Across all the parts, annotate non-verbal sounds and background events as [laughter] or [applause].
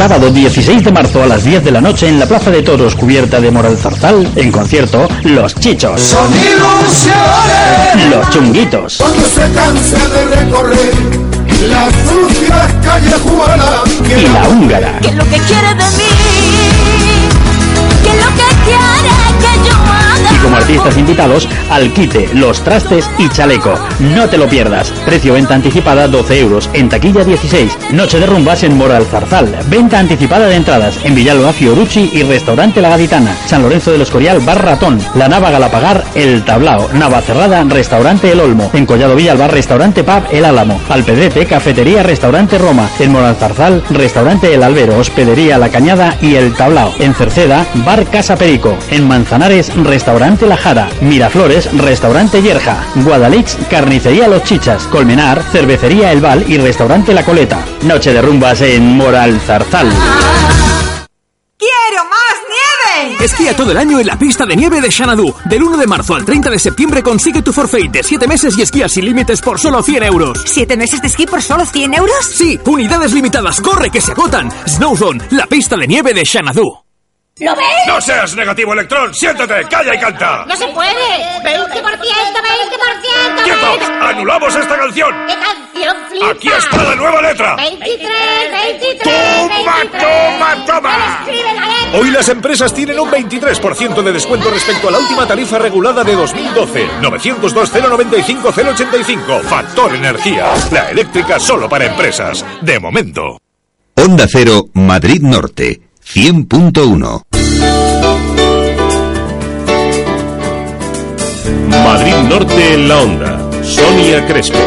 Sábado 16 de marzo a las 10 de la noche en la Plaza de Toros cubierta de Moral Zarzal, en concierto Los Chichos. Son ilusiones. Los Chunguitos. Cuando se canse de recorrer las sucias callejuelas. Y la Húngara. ¿Qué es lo que quiere de mí? ¿Qué es lo que quiere como artistas invitados, Alquite, Los Trastes y Chaleco. No te lo pierdas. Precio venta anticipada 12 euros. En taquilla 16. Noche de rumbas en Moral Zarzal. Venta anticipada de entradas en Villalba Fiorucci y Restaurante La Gaditana. San Lorenzo del Escorial Bar Ratón. La Nava Galapagar El Tablao. Nava Cerrada Restaurante El Olmo. En Collado Villalba Restaurante Pub El Álamo. Alpedrete Cafetería Restaurante Roma. En Moral Zarzal Restaurante El Albero. Hospedería La Cañada y El Tablao. En Cerceda Bar Casa Perico. En Manzanares Restaurante La Jara. Miraflores Restaurante Yerja. Guadalix Carnicería Los Chichas. Colmenar Cervecería El Val y Restaurante La Coleta. Noche de rumbas en Moral Zarzal. ¡Quiero más nieve! Esquía todo el año en la pista de nieve de Xanadu. Del 1 de marzo al 30 de septiembre consigue tu forfait de 7 meses y esquía sin límites por solo 100 euros. ¿Siete meses de esquí por solo 100 euros? Sí, unidades limitadas, corre que se agotan. Snowzone, la pista de nieve de Xanadu. ¿Lo ves? ¡No seas negativo, Electrón! ¡Siéntate! ¡Calla y canta! ¡No se puede! ¡20%! ¡20%! ¡Quietos! ¡Anulamos esta canción! ¡Qué canción flipa! ¡Aquí está la nueva letra! 23, 23, ¡Toma, 23. toma, toma! Escribe la letra. Hoy las empresas tienen un 23% de descuento respecto a la última tarifa regulada de 2012. 902-095-085. Factor Energía. La eléctrica solo para empresas. De momento. Onda Cero, Madrid Norte, 100.1. Madrid Norte en la onda. Sonia Crespo.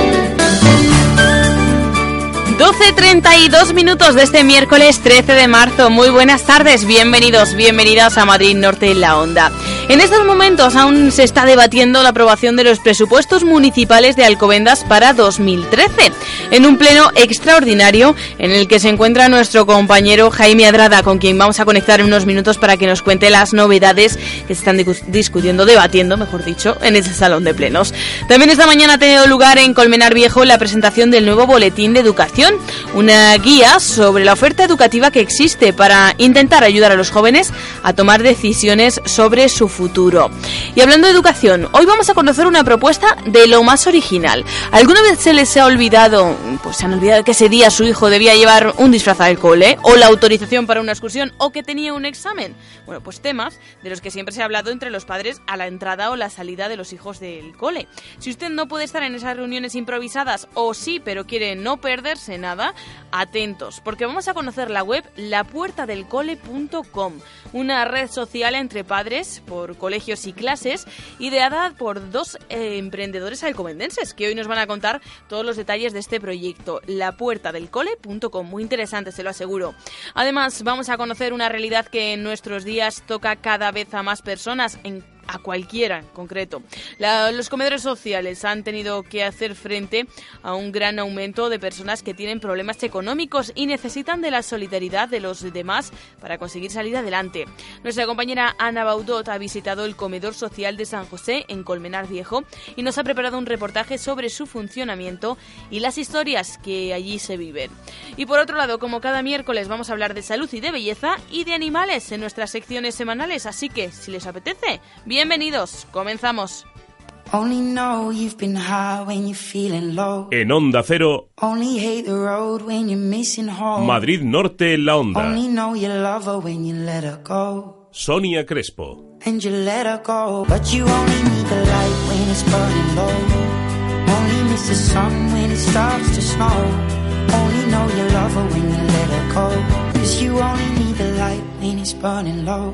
12.32 minutos de este miércoles 13 de marzo. Muy buenas tardes, bienvenidos, bienvenidas a Madrid Norte en la Onda. En estos momentos aún se está debatiendo la aprobación de los presupuestos municipales de Alcobendas para 2013, en un pleno extraordinario en el que se encuentra nuestro compañero Jaime Adrada, con quien vamos a conectar en unos minutos para que nos cuente las novedades que se están discu- discutiendo, debatiendo, mejor dicho, en ese salón de plenos. También esta mañana ha tenido lugar en Colmenar Viejo la presentación del nuevo boletín de educación, una guía sobre la oferta educativa que existe para intentar ayudar a los jóvenes a tomar decisiones sobre su futuro. Y hablando de educación, hoy vamos a conocer una propuesta de lo más original. ¿Alguna vez se les ha olvidado, pues se han olvidado que ese día su hijo debía llevar un disfraz al cole, o la autorización para una excursión, o que tenía un examen? Bueno, pues temas de los que siempre se ha hablado entre los padres a la entrada o la salida de los hijos del cole. Si usted no puede estar en esas reuniones improvisadas, o sí, pero quiere no perderse nada, atentos, porque vamos a conocer la web lapuertadelcole.com, una red social entre padres por colegios y clases, ideada por dos eh, emprendedores alcobendenses, que hoy nos van a contar todos los detalles de este proyecto, lapuertadelcole.com, muy interesante, se lo aseguro. Además, vamos a conocer una realidad que en nuestros días toca cada vez a más personas en a cualquiera en concreto. La- los comedores sociales han tenido que hacer frente a un gran aumento de personas que tienen problemas económicos y necesitan de la solidaridad de los demás para conseguir salir adelante. Nuestra compañera Ana Baudot ha visitado el comedor social de San José en Colmenar Viejo y nos ha preparado un reportaje sobre su funcionamiento y las historias que allí se viven. Y por otro lado, como cada miércoles vamos a hablar de salud y de belleza y de animales en nuestras secciones semanales, así que si les apetece, bienvenidos, comenzamos. Only know you've been high when you're feeling low. En Onda Cero, Only hate the road when you're missing home. Madrid Norte en la onda. Only know you love her when you let her go. Sonia Crespo. And you let her go. But you only need the light when it's burning low. Only miss the sun when it starts to snow. Only know you love her when you let her go. Cause you only need the light when it's burning low.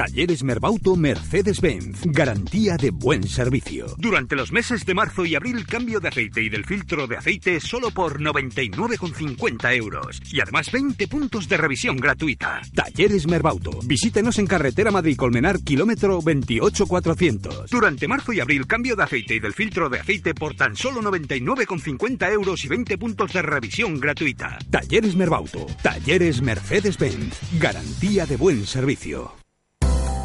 Talleres Merbauto Mercedes-Benz. Garantía de buen servicio. Durante los meses de marzo y abril, cambio de aceite y del filtro de aceite solo por 99,50 euros. Y además 20 puntos de revisión gratuita. Talleres Merbauto. Visítenos en carretera Madrid-Colmenar, kilómetro 28400. Durante marzo y abril, cambio de aceite y del filtro de aceite por tan solo 99,50 euros y 20 puntos de revisión gratuita. Talleres Merbauto. Talleres Mercedes-Benz. Garantía de buen servicio.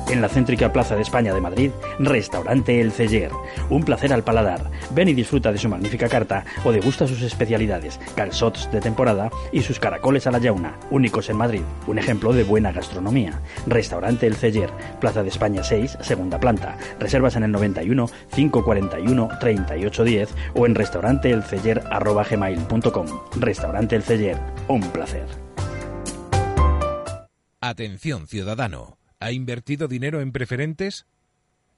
En la céntrica Plaza de España de Madrid, Restaurante El Celler. Un placer al paladar. Ven y disfruta de su magnífica carta o degusta sus especialidades, calzots de temporada y sus caracoles a la yauna, únicos en Madrid. Un ejemplo de buena gastronomía. Restaurante El Celler, Plaza de España 6, segunda planta. Reservas en el 91 541 3810 o en restauranteelceller@gmail.com. Restaurante El Celler, un placer. Atención ciudadano. ¿Ha invertido dinero en preferentes?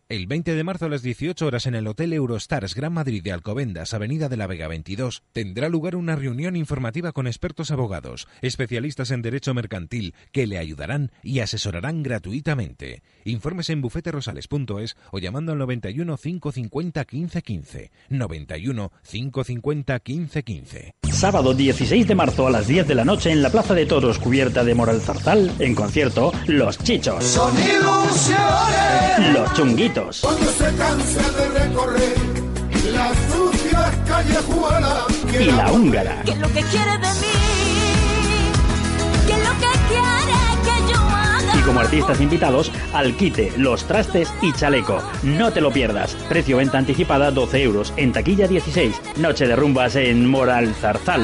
El 20 de marzo a las 18 horas en el Hotel Eurostars Gran Madrid de Alcobendas, Avenida de la Vega 22, tendrá lugar una reunión informativa con expertos abogados, especialistas en derecho mercantil, que le ayudarán y asesorarán gratuitamente. Informes en bufeterosales.es o llamando al 91 550 1515. 91 550 1515. Sábado 16 de marzo a las 10 de la noche en la Plaza de Toros cubierta de Moral Zarzal, en concierto Los Chichos. Son ilusiones. Los Chunguitos. Cuando se cansa de recorrer las sucias callejuelas. Y la Húngara. ¿Qué es lo que quiere de mí? ¿Qué es lo que quiere que yo haga? Y como artistas invitados, al quite, los trastes y chaleco. No te lo pierdas. Precio venta anticipada 12 euros. En taquilla 16. Noche de rumbas en Moral Zarzal.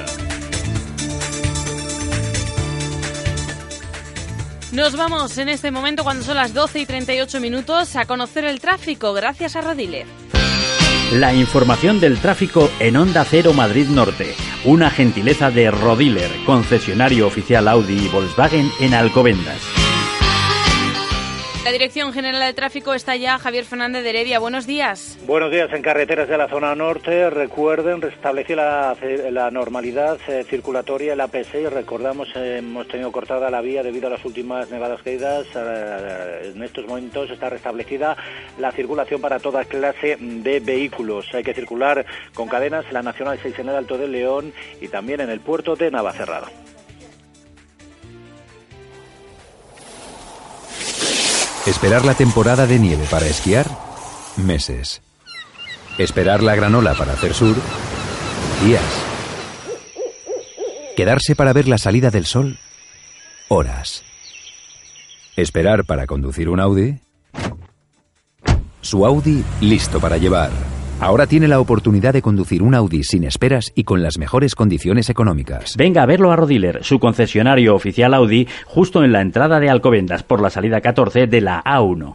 Nos vamos en este momento, cuando son las 12 y 38 minutos, a conocer el tráfico gracias a Rodiler. La información del tráfico en Onda Cero Madrid Norte. Una gentileza de Rodiler, concesionario oficial Audi y Volkswagen en Alcobendas. La Dirección General de Tráfico está ya Javier Fernández de Heredia. Buenos días. Buenos días. En carreteras de la zona norte, recuerden, restableció la, normalidad eh, circulatoria en la P6. Recordamos, hemos tenido cortada la vía debido a las últimas nevadas caídas. Eh, en estos momentos está restablecida la circulación para toda clase de vehículos. Hay que circular con cadenas en la Nacional 6 en el Alto del León y también en el puerto de Navacerrada. Esperar la temporada de nieve para esquiar, meses. Esperar la granola para hacer sur, días. Quedarse para ver la salida del sol, horas. Esperar para conducir un Audi. Su Audi listo para llevar. Ahora tiene la oportunidad de conducir un Audi sin esperas y con las mejores condiciones económicas. Venga a verlo a Rodiler, su concesionario oficial Audi, justo en la entrada de Alcobendas por la salida 14 de la A1.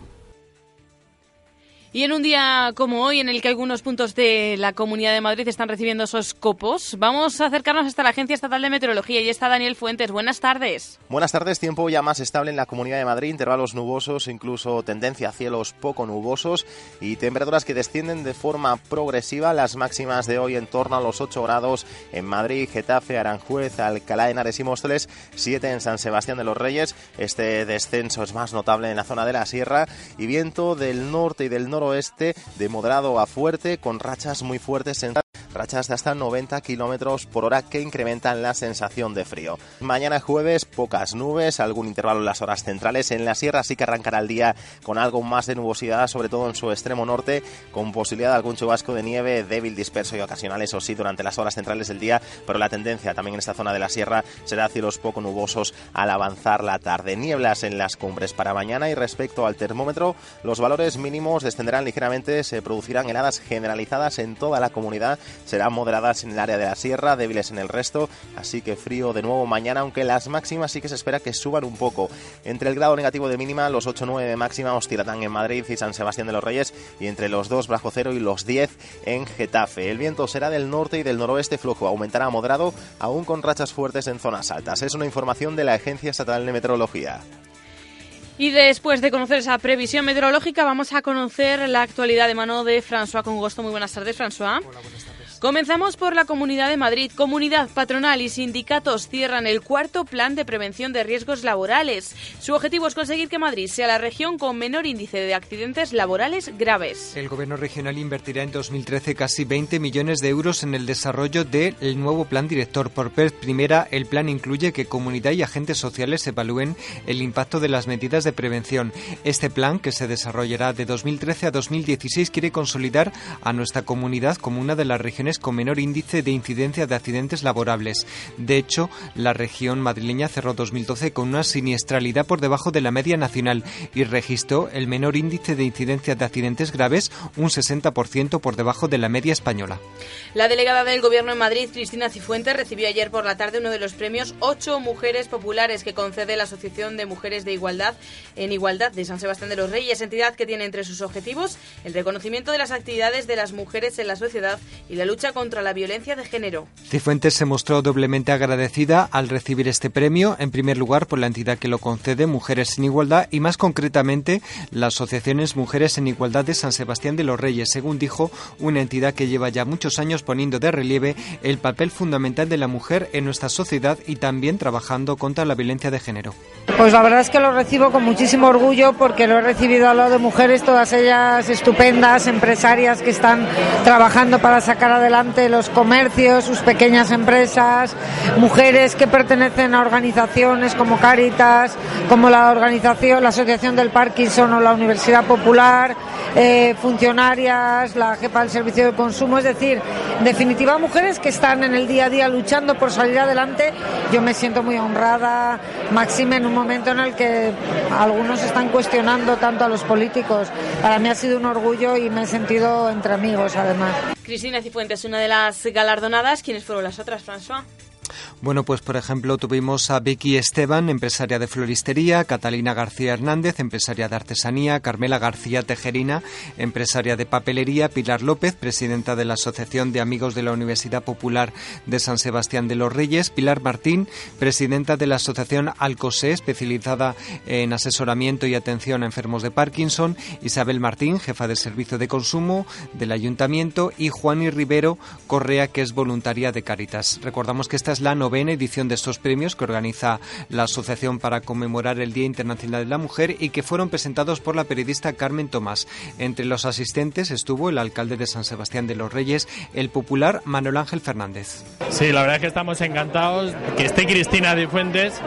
Y en un día como hoy, en el que algunos puntos de la Comunidad de Madrid están recibiendo esos copos, vamos a acercarnos hasta la Agencia Estatal de Meteorología y está Daniel Fuentes. Buenas tardes. Buenas tardes, tiempo ya más estable en la Comunidad de Madrid, intervalos nubosos, incluso tendencia a cielos poco nubosos y temperaturas que descienden de forma progresiva, las máximas de hoy en torno a los 8 grados en Madrid, Getafe, Aranjuez, Alcalá de Henares y Móstoles, 7 en San Sebastián de los Reyes. Este descenso es más notable en la zona de la sierra y viento del norte y del noroeste oeste de moderado a fuerte con rachas muy fuertes en rachas de hasta 90 kilómetros por hora que incrementan la sensación de frío. Mañana jueves, pocas nubes, algún intervalo en las horas centrales. En la sierra sí que arrancará el día con algo más de nubosidad, sobre todo en su extremo norte, con posibilidad de algún chubasco de nieve débil, disperso y ocasional, eso sí, durante las horas centrales del día, pero la tendencia también en esta zona de la sierra será cielos poco nubosos al avanzar la tarde. Nieblas en las cumbres para mañana y respecto al termómetro, los valores mínimos descenderán ligeramente, se producirán heladas generalizadas en toda la comunidad serán moderadas en el área de la sierra, débiles en el resto, así que frío de nuevo mañana, aunque las máximas sí que se espera que suban un poco. Entre el grado negativo de mínima, los 8-9 de máxima oscilarán en Madrid y San Sebastián de los Reyes, y entre los 2 bajo cero y los 10 en Getafe. El viento será del norte y del noroeste flojo, aumentará moderado, aún con rachas fuertes en zonas altas. Es una información de la Agencia Estatal de Meteorología. Y después de conocer esa previsión meteorológica, vamos a conocer la actualidad de mano de François Congosto. Muy buenas tardes, François. Hola, buenas tardes. Comenzamos por la Comunidad de Madrid. Comunidad patronal y sindicatos cierran el cuarto plan de prevención de riesgos laborales. Su objetivo es conseguir que Madrid sea la región con menor índice de accidentes laborales graves. El gobierno regional invertirá en 2013 casi 20 millones de euros en el desarrollo del nuevo plan director. Por vez primera, el plan incluye que comunidad y agentes sociales evalúen el impacto de las medidas de prevención. Este plan, que se desarrollará de 2013 a 2016, quiere consolidar a nuestra comunidad como una de las regiones con menor índice de incidencia de accidentes laborables. De hecho, la región madrileña cerró 2012 con una siniestralidad por debajo de la media nacional y registró el menor índice de incidencia de accidentes graves, un 60% por debajo de la media española. La delegada del Gobierno en Madrid, Cristina Cifuentes, recibió ayer por la tarde uno de los premios Ocho Mujeres Populares que concede la Asociación de Mujeres de Igualdad en Igualdad de San Sebastián de los Reyes, entidad que tiene entre sus objetivos el reconocimiento de las actividades de las mujeres en la sociedad y la lucha lucha contra la violencia de género. Cifuentes se mostró doblemente agradecida al recibir este premio, en primer lugar por la entidad que lo concede, Mujeres en Igualdad, y más concretamente la Asociaciones Mujeres en Igualdad de San Sebastián de los Reyes, según dijo, una entidad que lleva ya muchos años poniendo de relieve el papel fundamental de la mujer en nuestra sociedad y también trabajando contra la violencia de género. Pues la verdad es que lo recibo con muchísimo orgullo porque lo he recibido al lado de mujeres, todas ellas estupendas, empresarias que están trabajando para sacar adelante adelante los comercios, sus pequeñas empresas, mujeres que pertenecen a organizaciones como Caritas, como la organización, la Asociación del Parkinson o la Universidad Popular, eh, funcionarias, la jefa del Servicio de Consumo, es decir, en definitiva mujeres que están en el día a día luchando por salir adelante. Yo me siento muy honrada, Maxime, en un momento en el que algunos están cuestionando tanto a los políticos. Para mí ha sido un orgullo y me he sentido entre amigos, además. Cristina Cifuentes, una de las galardonadas. ¿Quiénes fueron las otras, François? Bueno, pues por ejemplo tuvimos a Vicky Esteban, empresaria de floristería, Catalina García Hernández, empresaria de artesanía, Carmela García Tejerina, empresaria de papelería, Pilar López, presidenta de la Asociación de Amigos de la Universidad Popular de San Sebastián de los Reyes, Pilar Martín, presidenta de la Asociación Alcosé, especializada en asesoramiento y atención a enfermos de Parkinson, Isabel Martín, jefa de servicio de consumo del Ayuntamiento y Juan y Rivero Correa, que es voluntaria de Caritas. Recordamos que esta es la novena edición de estos premios que organiza la Asociación para conmemorar el Día Internacional de la Mujer y que fueron presentados por la periodista Carmen Tomás. Entre los asistentes estuvo el alcalde de San Sebastián de los Reyes, el popular Manuel Ángel Fernández. Sí, la verdad es que estamos encantados que esté Cristina de Fuentes,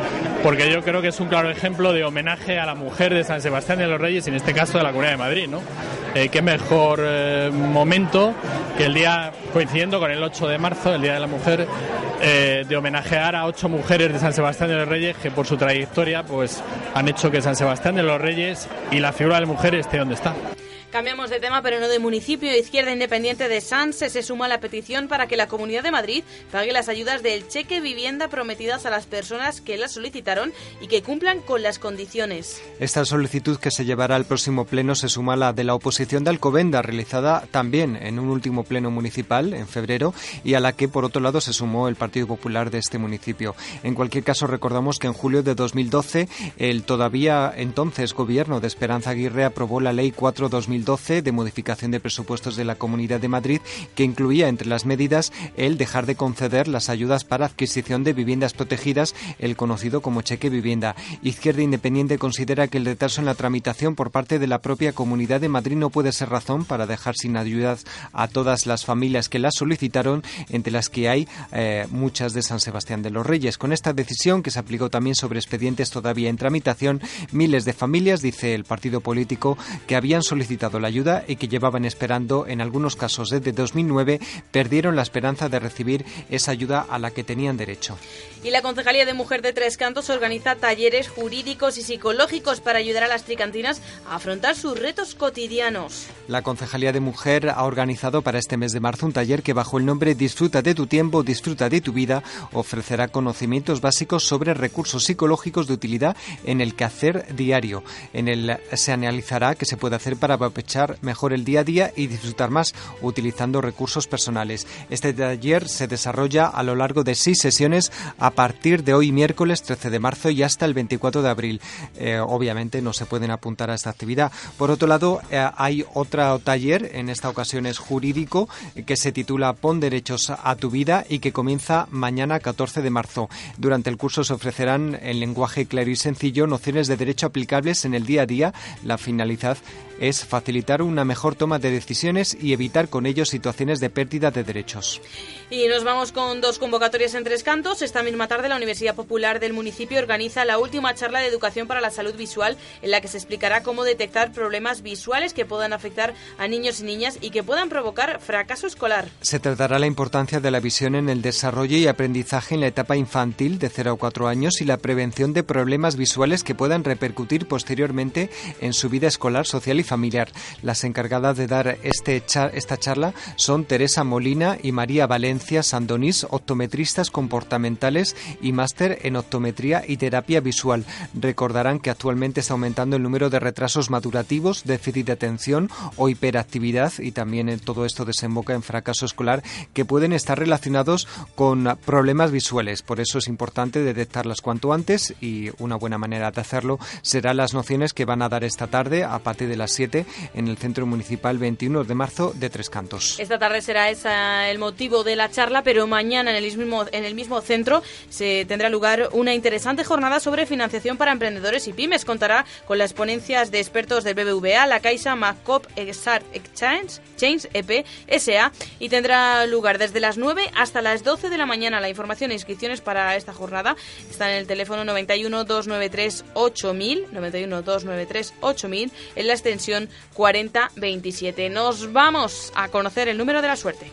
porque yo creo que es un claro ejemplo de homenaje a la mujer de San Sebastián de los Reyes, y en este caso de la Comunidad de Madrid. ¿no? Eh, qué mejor eh, momento que el día, coincidiendo con el 8 de marzo, el Día de la Mujer, eh, de homenajear a ocho mujeres de San Sebastián de los Reyes que por su trayectoria pues han hecho que San Sebastián de los Reyes y la figura de la mujer esté donde está. Cambiamos de tema, pero no de municipio. Izquierda Independiente de Sanse se suma a la petición para que la Comunidad de Madrid pague las ayudas del cheque vivienda prometidas a las personas que las solicitaron y que cumplan con las condiciones. Esta solicitud que se llevará al próximo pleno se suma a la de la oposición de Alcobenda, realizada también en un último pleno municipal en febrero y a la que, por otro lado, se sumó el Partido Popular de este municipio. En cualquier caso, recordamos que en julio de 2012 el todavía entonces gobierno de Esperanza Aguirre aprobó la Ley 4-2012 de modificación de presupuestos de la Comunidad de Madrid que incluía entre las medidas el dejar de conceder las ayudas para adquisición de viviendas protegidas, el conocido como cheque vivienda. Izquierda Independiente considera que el retraso en la tramitación por parte de la propia Comunidad de Madrid no puede ser razón para dejar sin ayudas a todas las familias que las solicitaron, entre las que hay eh, muchas de San Sebastián de los Reyes. Con esta decisión, que se aplicó también sobre expedientes todavía en tramitación, miles de familias, dice el partido político, que habían solicitado la ayuda y que llevaban esperando en algunos casos desde 2009 perdieron la esperanza de recibir esa ayuda a la que tenían derecho. Y la Concejalía de Mujer de Tres Cantos organiza talleres jurídicos y psicológicos para ayudar a las tricantinas a afrontar sus retos cotidianos. La Concejalía de Mujer ha organizado para este mes de marzo un taller que bajo el nombre Disfruta de tu tiempo, disfruta de tu vida ofrecerá conocimientos básicos sobre recursos psicológicos de utilidad en el quehacer diario. En el se analizará qué se puede hacer para mejor el día a día y disfrutar más utilizando recursos personales. Este taller se desarrolla a lo largo de seis sesiones a partir de hoy miércoles 13 de marzo y hasta el 24 de abril. Eh, obviamente no se pueden apuntar a esta actividad. Por otro lado, eh, hay otro taller, en esta ocasión es jurídico, que se titula Pon derechos a tu vida y que comienza mañana 14 de marzo. Durante el curso se ofrecerán en lenguaje claro y sencillo nociones de derecho aplicables en el día a día. La finalidad es facilitar una mejor toma de decisiones y evitar con ello situaciones de pérdida de derechos. Y nos vamos con dos convocatorias en tres cantos. Esta misma tarde la Universidad Popular del municipio organiza la última charla de educación para la salud visual en la que se explicará cómo detectar problemas visuales que puedan afectar a niños y niñas y que puedan provocar fracaso escolar. Se tratará la importancia de la visión en el desarrollo y aprendizaje en la etapa infantil de 0 a 4 años y la prevención de problemas visuales que puedan repercutir posteriormente en su vida escolar, social y familiar. Las encargadas de dar este esta charla son Teresa Molina y María Valencia Sandonís, optometristas comportamentales y máster en optometría y terapia visual. Recordarán que actualmente está aumentando el número de retrasos madurativos, déficit de atención o hiperactividad y también todo esto desemboca en fracaso escolar que pueden estar relacionados con problemas visuales. Por eso es importante detectarlas cuanto antes y una buena manera de hacerlo será las nociones que van a dar esta tarde a partir de las 7 en el Centro Municipal 21 de marzo de Tres Cantos. Esta tarde será esa el motivo de la charla, pero mañana en el mismo, en el mismo centro se tendrá lugar una interesante jornada sobre financiación para emprendedores y pymes. Contará con las ponencias de expertos del BBVA, la Caixa, Macop, Exart Exchange, Chains EP, SA y tendrá lugar desde las 9 hasta las 12 de la mañana. La información e inscripciones para esta jornada están en el teléfono 91 293 8000, 91 293 8000 en la extensión 4027. Nos vamos a conocer el número de la suerte.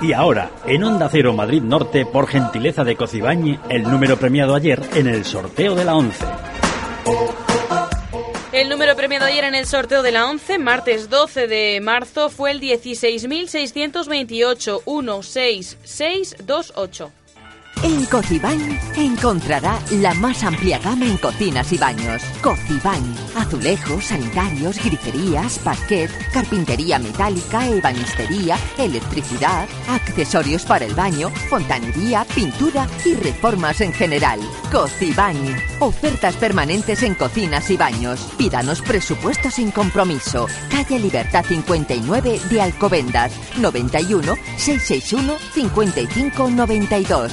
Y ahora, en Onda Cero Madrid Norte, por gentileza de Cocibañi, el número premiado ayer en el sorteo de la 11. El número premiado ayer en el sorteo de la 11, martes 12 de marzo, fue el 16.628 16628. En Cocibañ encontrará la más amplia gama en cocinas y baños. Cocibañ, azulejos, sanitarios, griferías, parquet, carpintería metálica, ebanistería, electricidad, accesorios para el baño, fontanería, pintura y reformas en general. Cocibañ, ofertas permanentes en cocinas y baños. Pídanos presupuesto sin compromiso. Calle Libertad 59 de Alcobendas, 91 661 5592.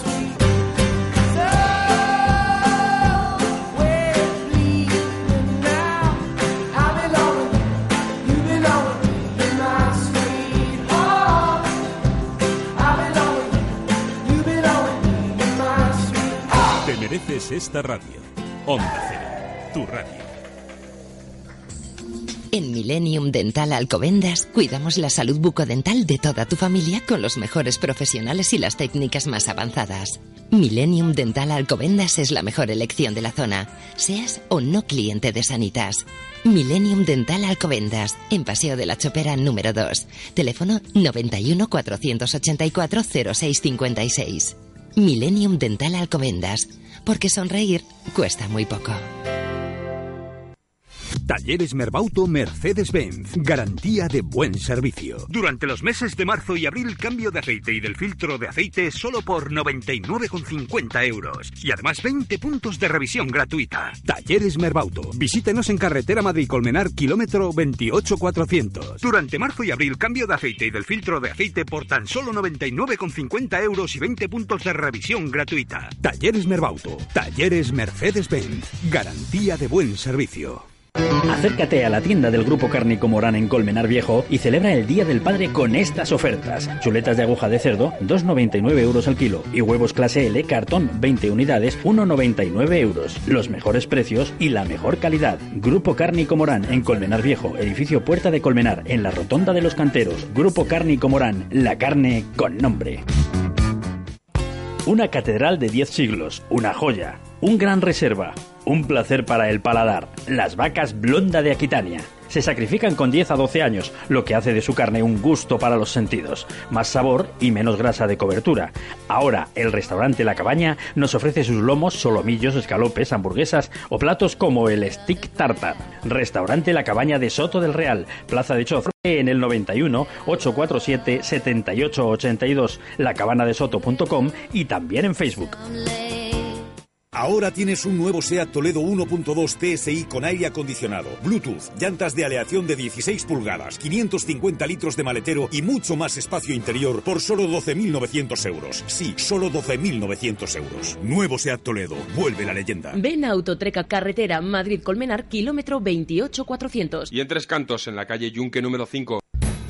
Es esta radio. Onda Cero, tu radio. En Millennium Dental Alcobendas cuidamos la salud bucodental de toda tu familia con los mejores profesionales y las técnicas más avanzadas. Millennium Dental Alcobendas es la mejor elección de la zona, seas o no cliente de Sanitas. Millennium Dental Alcobendas, en Paseo de la Chopera número 2. Teléfono 91 484 0656. Millennium Dental Alcobendas, porque sonreír cuesta muy poco. Talleres Merbauto Mercedes-Benz. Garantía de buen servicio. Durante los meses de marzo y abril, cambio de aceite y del filtro de aceite solo por 99,50 euros. Y además 20 puntos de revisión gratuita. Talleres Merbauto. Visítenos en carretera Madrid-Colmenar, kilómetro 28400. Durante marzo y abril, cambio de aceite y del filtro de aceite por tan solo 99,50 euros y 20 puntos de revisión gratuita. Talleres Merbauto. Talleres Mercedes-Benz. Garantía de buen servicio. Acércate a la tienda del Grupo Cárnico Morán en Colmenar Viejo y celebra el Día del Padre con estas ofertas. Chuletas de aguja de cerdo, 2,99 euros al kilo. Y huevos clase L, cartón, 20 unidades, 1,99 euros. Los mejores precios y la mejor calidad. Grupo Cárnico Morán en Colmenar Viejo, edificio Puerta de Colmenar, en la Rotonda de los Canteros. Grupo Cárnico Morán, la carne con nombre. Una catedral de 10 siglos, una joya, un gran reserva, un placer para el paladar, las vacas blonda de Aquitania. Se sacrifican con 10 a 12 años, lo que hace de su carne un gusto para los sentidos, más sabor y menos grasa de cobertura. Ahora, el restaurante La Cabaña nos ofrece sus lomos, solomillos, escalopes, hamburguesas o platos como el stick tartar. Restaurante La Cabaña de Soto del Real, Plaza de Choz, en el 91 847 7882, lacabanadesoto.com y también en Facebook. Ahora tienes un nuevo SEAT Toledo 1.2 TSI con aire acondicionado, Bluetooth, llantas de aleación de 16 pulgadas, 550 litros de maletero y mucho más espacio interior por solo 12.900 euros. Sí, solo 12.900 euros. Nuevo SEAT Toledo, vuelve la leyenda. Ven a Autotreca Carretera Madrid-Colmenar, kilómetro 28400. Y en Tres Cantos, en la calle Yunque número 5.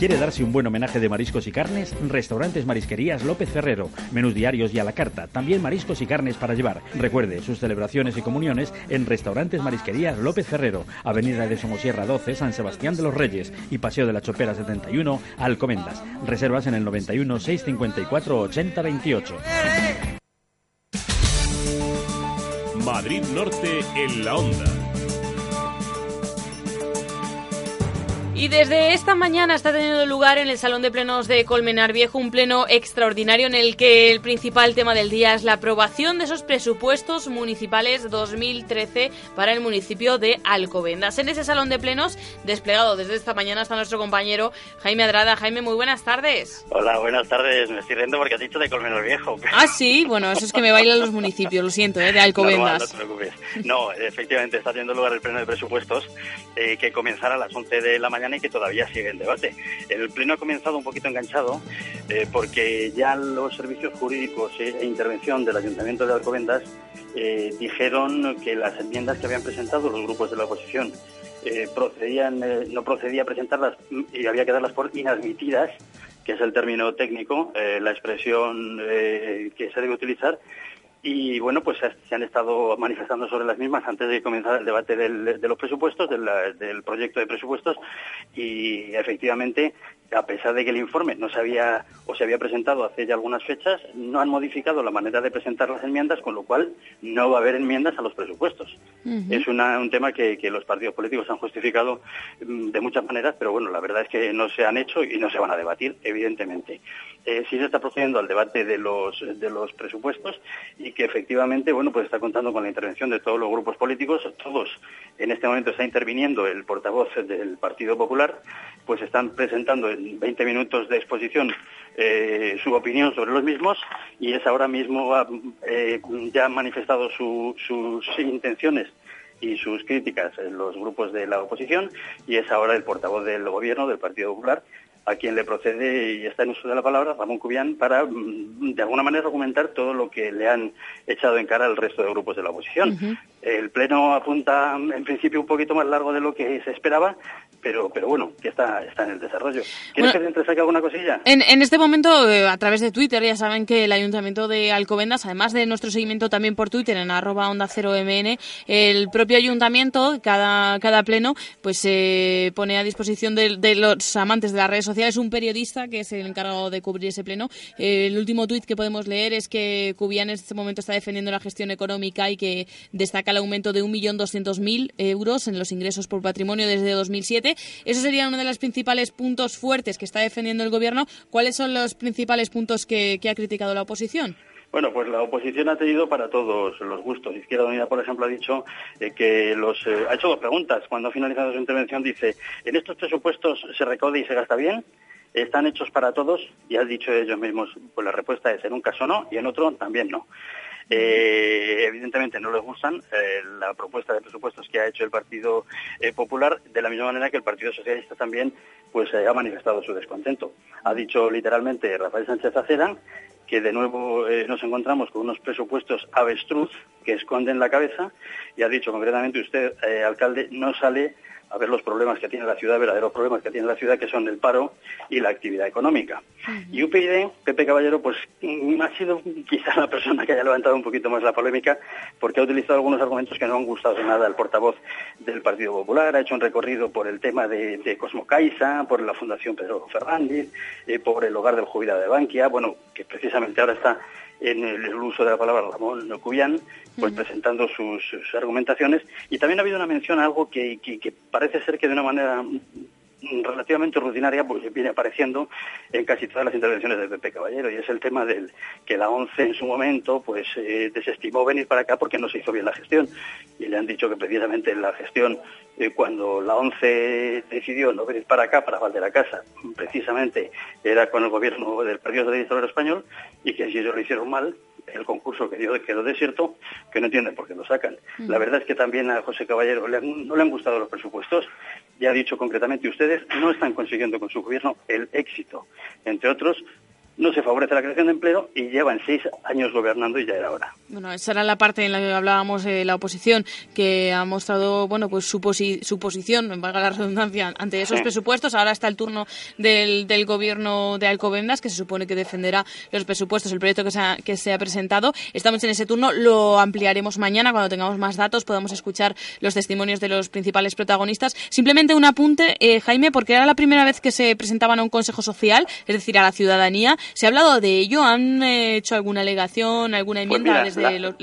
¿Quiere darse un buen homenaje de mariscos y carnes? Restaurantes Marisquerías López Ferrero. Menús diarios y a la carta. También mariscos y carnes para llevar. Recuerde sus celebraciones y comuniones en Restaurantes Marisquerías López Ferrero. Avenida de Somosierra 12, San Sebastián de los Reyes. Y Paseo de la Chopera 71, Alcomendas. Reservas en el 91 654 80 28. Madrid Norte en la onda. Y desde esta mañana está teniendo lugar en el Salón de Plenos de Colmenar Viejo un pleno extraordinario en el que el principal tema del día es la aprobación de esos presupuestos municipales 2013 para el municipio de Alcobendas. En ese Salón de Plenos, desplegado desde esta mañana, está nuestro compañero Jaime Adrada. Jaime, muy buenas tardes. Hola, buenas tardes. Me estoy riendo porque has dicho de Colmenar Viejo. [laughs] Ah, sí, bueno, eso es que me bailan los municipios, lo siento, ¿eh? de Alcobendas. no te preocupes. No, efectivamente está teniendo lugar el pleno de presupuestos eh, que comenzará a las 11 de la mañana que todavía sigue en debate. El pleno ha comenzado un poquito enganchado eh, porque ya los servicios jurídicos e intervención del Ayuntamiento de Alcobendas eh, dijeron que las enmiendas que habían presentado los grupos de la oposición eh, procedían, no procedía a presentarlas y había que darlas por inadmitidas, que es el término técnico, la expresión que se debe utilizar, y bueno, pues se han estado manifestando sobre las mismas antes de comenzar el debate de los presupuestos, del proyecto de presupuestos. Y efectivamente a pesar de que el informe no se había o se había presentado hace ya algunas fechas, no han modificado la manera de presentar las enmiendas, con lo cual no va a haber enmiendas a los presupuestos. Es un tema que, los partidos políticos han justificado mm, de muchas maneras, pero bueno, la verdad es que no se han hecho y no se van a debatir, evidentemente. Eh, sí se está procediendo al debate de los, de los presupuestos y que efectivamente, bueno, pues está contando con la intervención de todos los grupos políticos, todos en este momento está interviniendo el portavoz del Partido Popular, pues están presentando en 20 minutos de exposición eh, su opinión sobre los mismos y es ahora mismo eh, ya han manifestado sus intenciones y sus críticas en los grupos de la oposición y es ahora el portavoz del gobierno del Partido Popular a quien le procede y está en uso de la palabra, Ramón Cubián, para mm, de alguna manera argumentar todo lo que le han echado en cara al resto de grupos de la oposición. El Pleno apunta en principio un poquito más largo de lo que se esperaba, pero pero bueno, que está, está en el desarrollo. ¿Quieres que te saque alguna cosilla? En, en este momento, eh, a través de Twitter, ya saben que el Ayuntamiento de Alcobendas, además de nuestro seguimiento también por Twitter en arroba onda 0 mn, el propio Ayuntamiento, cada, cada pleno, pues se pone a disposición de, de, los amantes de las redes sociales un periodista que es el encargado de cubrir ese pleno. Eh, el último tuit que podemos leer es que Cubian en este momento está defendiendo la gestión económica y que destaca el aumento de 1.200.000 euros en los ingresos por patrimonio desde 2007. Eso sería uno de los principales puntos fuertes que está defendiendo el Gobierno. ¿Cuáles son los principales puntos que, que ha criticado la oposición? Bueno, pues la oposición ha tenido para todos los gustos. Izquierda Unida, por ejemplo, ha dicho eh, que los eh, ha hecho dos preguntas. Cuando ha finalizado su intervención dice, ¿en estos presupuestos se recauda y se gasta bien? ¿Están hechos para todos? Y han dicho ellos mismos, pues la respuesta es en un caso no y en otro también no. Eh, evidentemente no les gustan eh, la propuesta de presupuestos que ha hecho el Partido eh, Popular, de la misma manera que el Partido Socialista también pues ha manifestado su descontento. Ha dicho literalmente Rafael Sánchez Acera que de nuevo nos encontramos con unos presupuestos avestruz que esconden la cabeza y ha dicho concretamente usted, alcalde, no sale a ver los problemas que tiene la ciudad, verdaderos problemas que tiene la ciudad, que son el paro y la actividad económica. Y UPyD, Pepe Caballero, pues mm, ha sido quizá [laughs] la persona que haya levantado un poquito más la polémica, porque ha utilizado algunos argumentos que no han gustado nada al portavoz del Partido Popular, ha hecho un recorrido por el tema de, de Cosmo Caixa, por la Fundación Pedro Fernández, eh, por el hogar del jubilado de Bankia, bueno, que precisamente ahora está en el uso de la palabra Ramón Cubián, pues presentando sus, argumentaciones. Y también ha habido una mención a algo que, que parece ser que de una manera relativamente rutinaria pues viene apareciendo en casi todas las intervenciones de Pepe Caballero y es el tema del que la ONCE en su momento pues eh, desestimó venir para acá porque no se hizo bien la gestión. Y le han dicho que precisamente la gestión eh, cuando la ONCE decidió no venir para acá para Casa precisamente era con el gobierno del Partido Socialista Español y que si ellos lo hicieron mal el concurso que dio quedó desierto, que no entienden por qué lo sacan. La verdad es que también a José Caballero no le han gustado los presupuestos, ya ha dicho concretamente, ustedes no están consiguiendo con su gobierno el éxito, entre otros, no se favorece la creación de empleo y llevan seis años gobernando y ya era hora. Bueno, esa era la parte en la que hablábamos de la oposición, que ha mostrado bueno pues su, su posición, valga la redundancia, ante esos presupuestos. Ahora está el turno del, del gobierno de Alcobendas, que se supone que defenderá los presupuestos, el proyecto que se, ha, que se ha presentado. Estamos en ese turno, lo ampliaremos mañana cuando tengamos más datos, podamos escuchar los testimonios de los principales protagonistas. Simplemente un apunte, eh, Jaime, porque era la primera vez que se presentaban a un consejo social, es decir, a la ciudadanía. ¿Se ha hablado de ello? ¿Han eh, hecho alguna alegación, alguna pues enmienda desde los,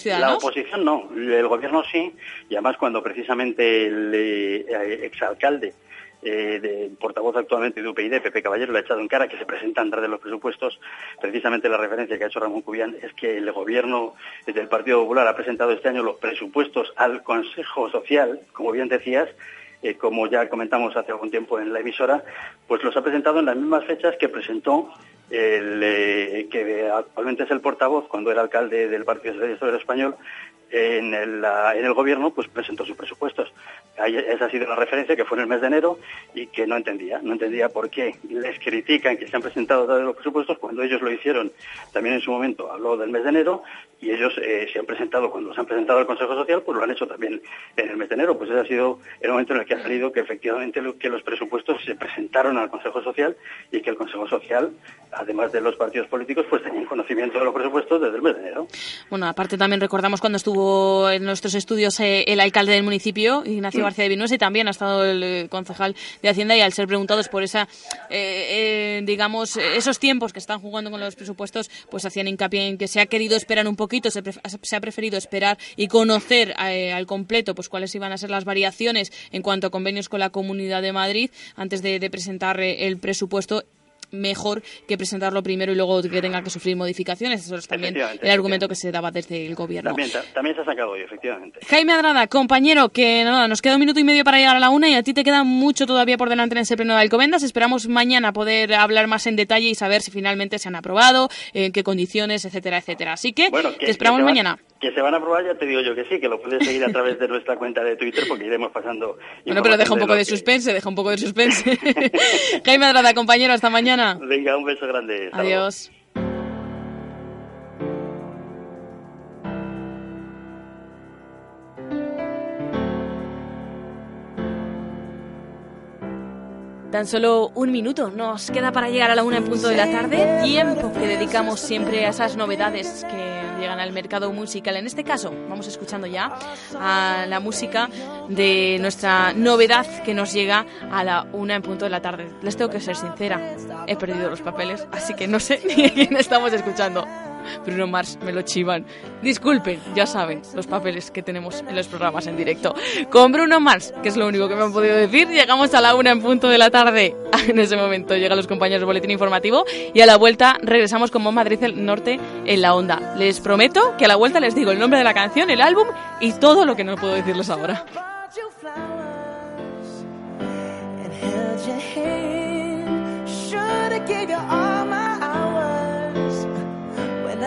ciudadanos? La oposición no, el gobierno sí, y además cuando precisamente el eh, exalcalde eh, de portavoz actualmente de UPyD, Pepe Caballero, le ha echado en cara que se presentan de los presupuestos. Precisamente la referencia que ha hecho Ramón Cubián es que el gobierno del Partido Popular ha presentado este año los presupuestos al Consejo Social, como bien decías, eh, como ya comentamos hace algún tiempo en la emisora, pues los ha presentado en las mismas fechas que presentó el eh, que actualmente es el portavoz cuando era alcalde del Partido Socialista Español, en el, gobierno pues presentó sus presupuestos. esa ha sido la referencia que fue en el mes de enero y que no entendía. No entendía por qué les critican que se han presentado todos los presupuestos cuando ellos lo hicieron también en su momento. Habló del mes de enero y ellos eh, se han presentado, cuando se han presentado al Consejo Social, pues lo han hecho también en el mes de enero. Pues ese ha sido el momento en el que ha salido que efectivamente que los presupuestos se presentaron al Consejo Social y que el Consejo Social, además de los partidos políticos, pues tenían conocimiento de los presupuestos desde el mes de enero. Bueno, aparte también recordamos cuando estuvo en nuestros estudios eh, el alcalde del municipio, Ignacio mm. García de Vinuesa, y también ha estado el eh, concejal de Hacienda y al ser preguntados por esa, eh, digamos, esos tiempos que están jugando con los presupuestos, pues hacían hincapié en que se ha querido esperar un poquito, se, ha preferido esperar y conocer al completo pues cuáles iban a ser las variaciones en cuanto a convenios con la Comunidad de Madrid antes de, de presentar el presupuesto mejor que presentarlo primero y luego que tenga que sufrir modificaciones. Eso es también el argumento que se daba desde el gobierno. También, también se ha sacado hoy, efectivamente. Jaime Adrada, compañero, que nada, nos queda un minuto y medio para llegar a la una y a ti te queda mucho todavía por delante en ese pleno de Alcobendas. Esperamos mañana poder hablar más en detalle y saber si finalmente se han aprobado, en qué condiciones, etcétera, etcétera. Así que, te esperamos mañana. Que se van a aprobar, ya te digo yo que sí, que lo puedes seguir a través de nuestra cuenta de Twitter porque iremos pasando. Bueno, pero deja un poco de, suspense, deja un poco de suspense. [laughs] Jaime Adrada, compañero, hasta mañana. Venga, un beso grande. Adiós. Tan solo un minuto nos queda para llegar a la una en punto de la tarde, tiempo que dedicamos siempre a esas novedades que llegan al mercado musical. En este caso, vamos escuchando ya a la música de nuestra novedad que nos llega a la una en punto de la tarde. Les tengo que ser sincera, he perdido los papeles, así que no sé [laughs] ni a quién estamos escuchando. Bruno Mars me lo chivan. Disculpen, ya saben los papeles que tenemos en los programas en directo. Con Bruno Mars, que es lo único que me han podido decir, llegamos a la una en punto de la tarde. [laughs] En ese momento llegan los compañeros del boletín informativo y a la vuelta regresamos con Madrid el Norte en la onda. Les prometo que a la vuelta les digo el nombre de la canción, el álbum y todo lo que no puedo decirles ahora.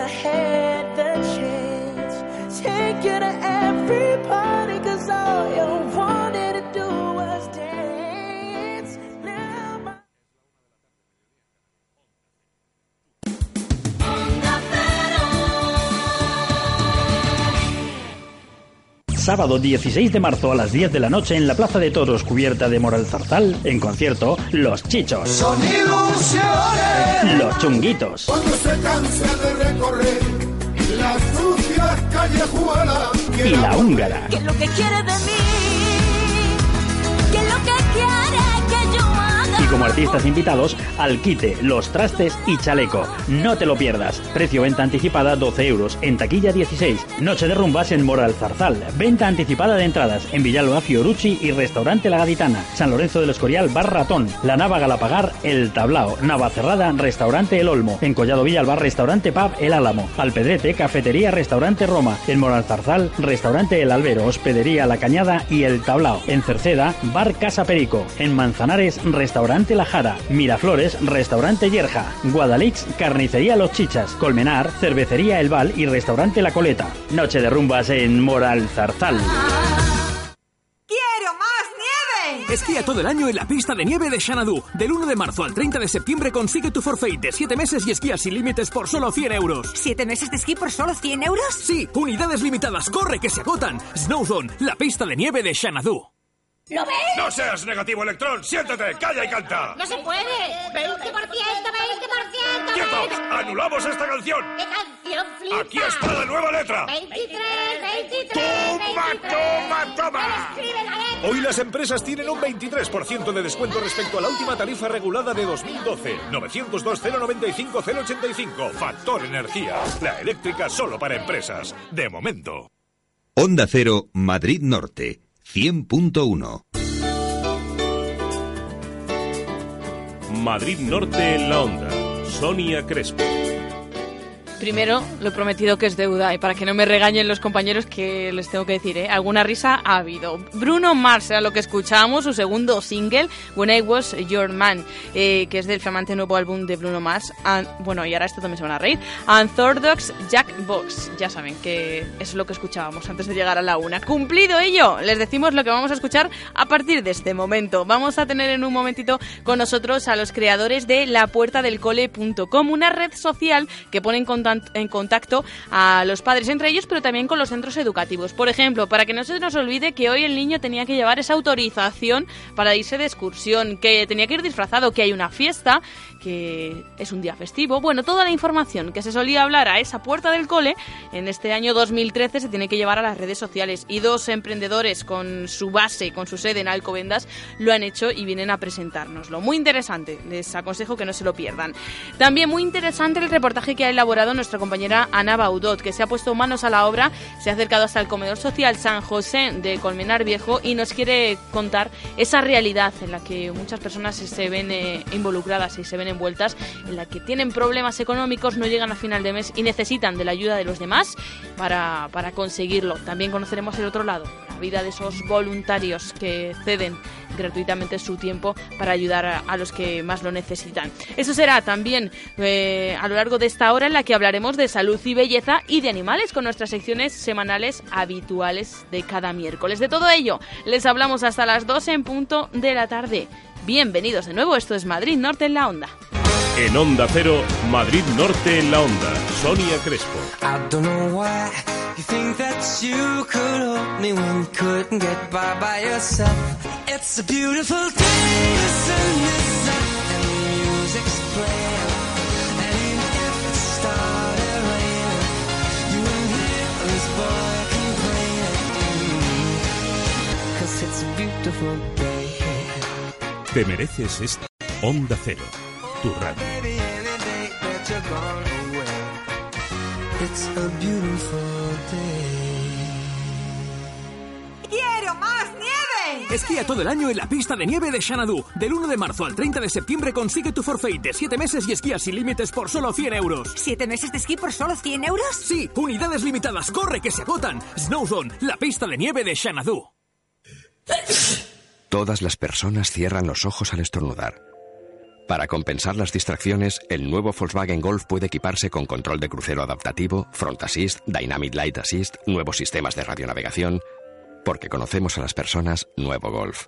Had the chance. Take you to every party, cause all you wanted Sábado 16 de marzo a las 10 de la noche en la Plaza de Toros cubierta de Moral Zarzal, en concierto Los Chichos. Son ilusiones. Los Chunguitos. Cuando se cansa de recorrer las sucias callejuelas. Y la Húngara. ¿Qué es lo que quiere de mí? ¿Qué es lo que quiere como artistas invitados, Alquite, Los Trastes y Chaleco. No te lo pierdas. Precio venta anticipada 12 euros. En taquilla 16. Noche de rumbas en Moral Zarzal. Venta anticipada de entradas en Villalba Fiorucci y Restaurante La Gaditana. San Lorenzo del Escorial Bar Ratón. La Nava Galapagar El Tablao. Nava Cerrada Restaurante El Olmo. En Collado Villalba Restaurante Pub El Álamo. Alpedrete Cafetería Restaurante Roma. En Moral Zarzal Restaurante El Albero. Hospedería La Cañada y El Tablao. En Cerceda Bar Casa Perico. En Manzanares Restaurante La Jara. Miraflores Restaurante Yerja. Guadalix Carnicería Los Chichas. Colmenar Cervecería El Val y Restaurante La Coleta. Noche de rumbas en Moral Zarzal. ¡Quiero más nieve! Esquía todo el año en la pista de nieve de Xanadu. Del 1 de marzo al 30 de septiembre consigue tu forfait de 7 meses y esquía sin límites por solo 100 euros. ¿Siete meses de esquí por solo 100 euros? Sí, unidades limitadas, corre que se agotan. Snowzone, la pista de nieve de Xanadu. ¿Lo ves? No seas negativo, Electrón. Siéntate, calla y canta. ¡No se puede! ¡20%, 20%, 20%! ¡Quietos! ¡Anulamos esta canción! ¡Qué canción flipa! Aquí está la nueva letra. 23, 23, ¡Toma, 23. toma, toma! Escribe la letra. Hoy las empresas tienen un 23% de descuento respecto a la última tarifa regulada de 2012. 902 095 085. Factor Energía. La eléctrica solo para empresas. De momento. Onda Cero, Madrid Norte, 100.1. Madrid Norte en la onda. Sonia Crespo. Primero, lo prometido que es deuda, y para que no me regañen los compañeros que les tengo que decir, ¿eh? alguna risa ha habido. Bruno Mars era lo que escuchábamos, su segundo single, When I Was Your Man, eh, que es del flamante nuevo álbum de Bruno Mars. Bueno, y ahora esto también se van a reír. Orthodox Jackbox. Ya saben que es lo que escuchábamos antes de llegar a la una. Cumplido ello, les decimos lo que vamos a escuchar a partir de este momento. Vamos a tener en un momentito con nosotros a los creadores de lapuertadelcole.com, una red social que pone en contacto, en contacto a los padres entre ellos, pero también con los centros educativos. Por ejemplo, para que no se nos olvide que hoy el niño tenía que llevar esa autorización para irse de excursión, que tenía que ir disfrazado, que hay una fiesta, que es un día festivo. Bueno, toda la información que se solía hablar a esa puerta del cole, en este año 2013 se tiene que llevar a las redes sociales y dos emprendedores con su base, con su sede en Alcobendas, lo han hecho y vienen a presentárnoslo. Muy interesante, les aconsejo que no se lo pierdan. También muy interesante el reportaje que ha elaborado nuestra compañera Ana Baudot, que se ha puesto manos a la obra, se ha acercado hasta el comedor social San José de Colmenar Viejo y nos quiere contar esa realidad en la que muchas personas se ven eh, involucradas y se ven envueltas, en la que tienen problemas económicos, no llegan a final de mes y necesitan de la ayuda de los demás para, para conseguirlo. También conoceremos el otro lado, la vida de esos voluntarios que ceden gratuitamente su tiempo para ayudar a, los que más lo necesitan. Eso será también eh, a lo largo de esta hora en la que hablaremos de salud y belleza y de animales con nuestras secciones semanales habituales de cada miércoles. De todo ello, les hablamos hasta las 12 en punto de la tarde. Bienvenidos de nuevo, esto es Madrid Norte en la Onda. En Onda Cero, Madrid Norte en la onda. Sonia Crespo. I don't know why you think that you could hold me when you couldn't get by by yourself. It's a beautiful day, the sun is up and the music's playing. And even if it started raining, you wouldn't hear this boy complaining. Cause it's a beautiful day. Te mereces esta Onda Cero, tu radio. ¡Quiero más nieve! Esquía todo el año en la pista de nieve de Xanadu. Del 1 de marzo al 30 de septiembre consigue tu forfait de 7 meses y esquía sin límites por solo 100 euros. ¿Siete meses de esquí por solo 100 euros? Sí, unidades limitadas. ¡Corre que se agotan! Snowzone, la pista de nieve de Xanadu. [laughs] Todas las personas cierran los ojos al estornudar. Para compensar las distracciones, el nuevo Volkswagen Golf puede equiparse con control de crucero adaptativo, Front Assist, Dynamic Light Assist, nuevos sistemas de radionavegación. Porque conocemos a las personas, nuevo Golf.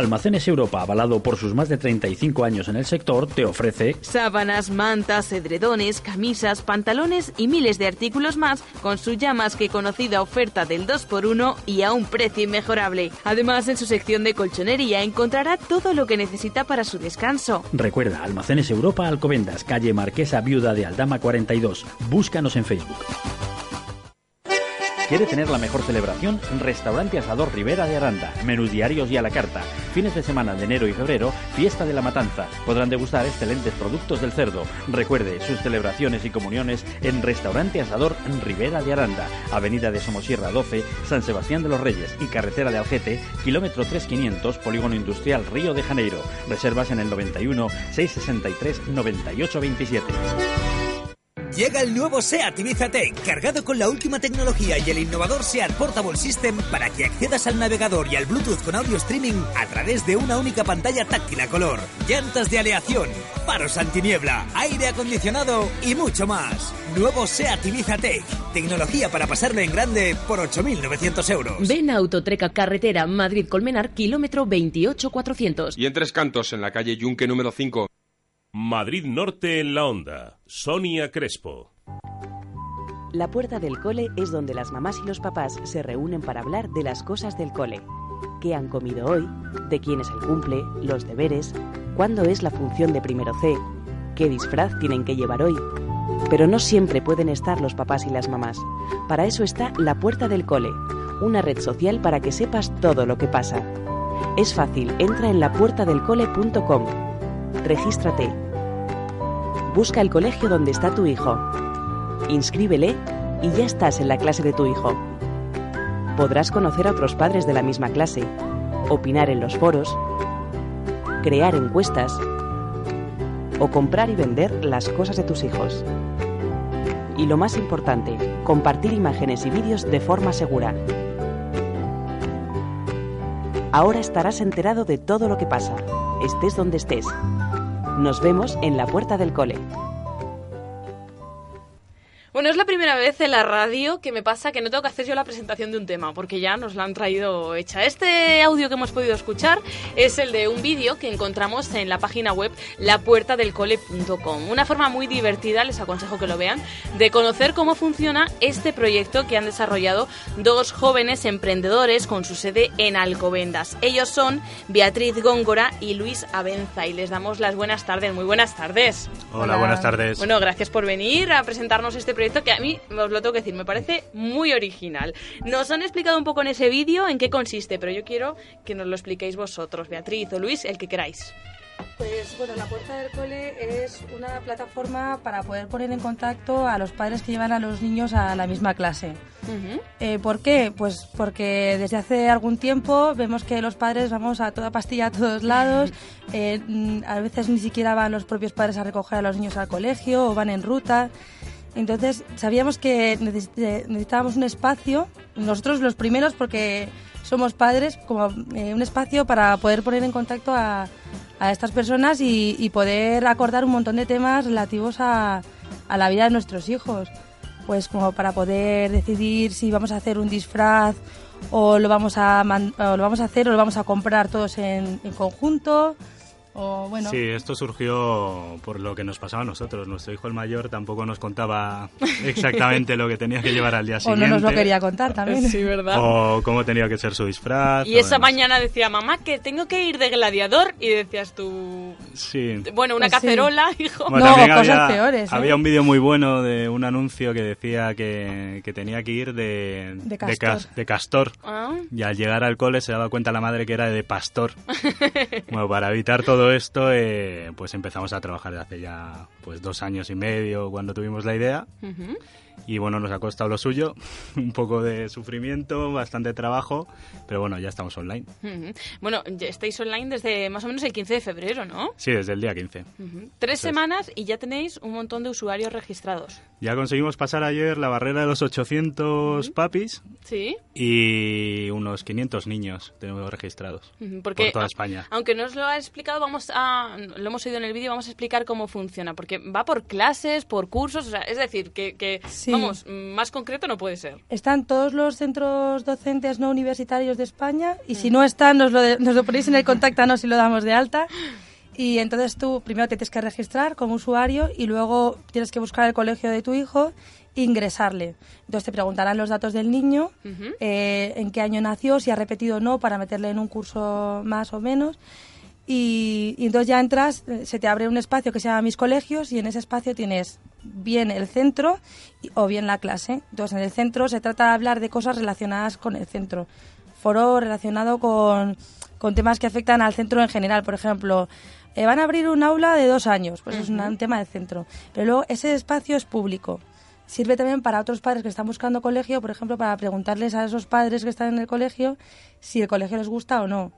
Almacenes Europa, avalado por sus más de 35 años en el sector, te ofrece Sábanas, mantas, edredones, camisas, pantalones y miles de artículos más con su ya más que conocida oferta del 2x1 y a un precio inmejorable. Además, en su sección de colchonería encontrará todo lo que necesita para su descanso. Recuerda, Almacenes Europa Alcobendas, calle Marquesa Viuda de Aldama 42. Búscanos en Facebook. ¿Quiere tener la mejor celebración? Restaurante Asador Rivera de Aranda. Menús diarios y a la carta. Fines de semana de enero y febrero, fiesta de la matanza. Podrán degustar excelentes productos del cerdo. Recuerde sus celebraciones y comuniones en Restaurante Asador Rivera de Aranda. Avenida de Somosierra 12, San Sebastián de los Reyes y Carretera de Algete, kilómetro 3500, Polígono Industrial Río de Janeiro. Reservas en el 91 663 9827. Llega el nuevo SEAT Ibiza Tech, cargado con la última tecnología y el innovador SEAT Portable System para que accedas al navegador y al Bluetooth con audio streaming a través de una única pantalla táctil a color. Llantas de aleación, faros antiniebla, aire acondicionado y mucho más. Nuevo SEAT Ibiza Tech, tecnología para pasarlo en grande por 8.900 euros. Ven a Autotreca Carretera Madrid-Colmenar, kilómetro 28400. Y en Tres Cantos, en la calle Yunque número 5. Madrid Norte en la Onda. Sonia Crespo. La puerta del cole es donde las mamás y los papás se reúnen para hablar de las cosas del cole. ¿Qué han comido hoy? ¿De quién es el cumple? ¿Los deberes? ¿Cuándo es la función de primero C? ¿Qué disfraz tienen que llevar hoy? Pero no siempre pueden estar los papás y las mamás. Para eso está La Puerta del Cole, una red social para que sepas todo lo que pasa. Es fácil, entra en lapuertadelcole.com. Regístrate. Busca el colegio donde está tu hijo. Inscríbele y ya estás en la clase de tu hijo. Podrás conocer a otros padres de la misma clase, opinar en los foros, crear encuestas o comprar y vender las cosas de tus hijos. Y lo más importante, compartir imágenes y vídeos de forma segura. Ahora estarás enterado de todo lo que pasa, estés donde estés. Nos vemos en la puerta del cole. Bueno, es la primera vez en la radio que me pasa que no tengo que hacer yo la presentación de un tema, porque ya nos la han traído hecha. Este audio que hemos podido escuchar es el de un vídeo que encontramos en la página web lapuertadelcole.com. Una forma muy divertida, les aconsejo que lo vean, de conocer cómo funciona este proyecto que han desarrollado dos jóvenes emprendedores con su sede en Alcobendas. Ellos son Beatriz Góngora y Luis Abenza y les damos las buenas tardes. Muy buenas tardes. Hola, buenas tardes. Bueno, gracias por venir a presentarnos este proyecto que a mí, os lo tengo que decir, me parece muy original. Nos han explicado un poco en ese vídeo en qué consiste, pero yo quiero que nos lo expliquéis vosotros, Beatriz o Luis, el que queráis. Pues bueno, la Puerta del Cole es una plataforma para poder poner en contacto a los padres que llevan a los niños a la misma clase. Eh, ¿Por qué? Pues porque desde hace algún tiempo vemos que los padres vamos a toda pastilla a todos lados, [laughs] eh, mm, a veces ni siquiera van los propios padres a recoger a los niños al colegio o van en ruta. Entonces sabíamos que eh, necesitábamos un espacio, nosotros los primeros porque somos padres, como eh, un espacio para poder poner en contacto a, estas personas y, y poder acordar un montón de temas relativos a, la vida de nuestros hijos. pues como para poder decidir si vamos a hacer un disfraz o lo vamos a, o lo vamos a hacer o lo vamos a comprar todos en, en conjunto. O bueno, Sí, esto surgió por lo que nos pasaba a nosotros. Nuestro hijo el mayor tampoco nos contaba [laughs] exactamente lo que tenía que llevar al día o siguiente. no nos lo quería contar también. Sí, ¿verdad? O cómo tenía que ser su disfraz. Y o esa demás. mañana decía, mamá, que tengo que ir de gladiador. Y decías tú, Sí. bueno, una Pues sí. cacerola, [laughs] hijo. Bueno, No, cosas había, peores, ¿eh? había un vídeo muy bueno de un anuncio que decía que, que tenía que ir de, De cas- castor. de castor. Ah. Y al llegar al cole se daba cuenta la madre que era de pastor. [laughs] bueno, para evitar todo esto, eh, pues empezamos a trabajar hace ya pues dos años y medio cuando tuvimos la idea. Y bueno, nos ha costado lo suyo, [laughs] un poco de sufrimiento, bastante trabajo, pero bueno, ya estamos online. Bueno, ya estáis online desde más o menos el 15 de febrero, ¿no? Sí, desde el día 15. Ujú. Tres Eso es. semanas y ya tenéis un montón de usuarios registrados. Ya conseguimos pasar ayer la barrera de los 800 papis Sí. y unos 500 niños tenemos registrados Porque por toda España. Aunque no os lo ha explicado, vamos a, lo hemos oído en el vídeo, vamos a explicar cómo funciona. Porque va por clases, por cursos, o sea, es decir, que, que Sí. Vamos, más concreto no puede ser. Están todos los centros docentes no universitarios de España y si no están, nos lo, de- nos lo ponéis en el contáctanos y lo damos de alta. Y entonces tú primero te tienes que registrar como usuario y luego tienes que buscar el colegio de tu hijo e ingresarle. Entonces te preguntarán los datos del niño, eh, en qué año nació, si ha repetido o no, para meterle en un curso más o menos. Y, y entonces ya entras, eh, se te abre un espacio que se llama Mis Colegios y en ese espacio tienes bien el centro o bien la clase. Entonces en el centro se trata de hablar de cosas relacionadas con el centro. Foro relacionado con, con temas que afectan al centro en general. Por ejemplo, eh, van a abrir un aula de dos años, pues es una- un tema del centro. Pero luego ese espacio es público. Sirve también para otros padres que están buscando colegio, por ejemplo, para preguntarles a esos padres que están en el colegio si el colegio les gusta o no.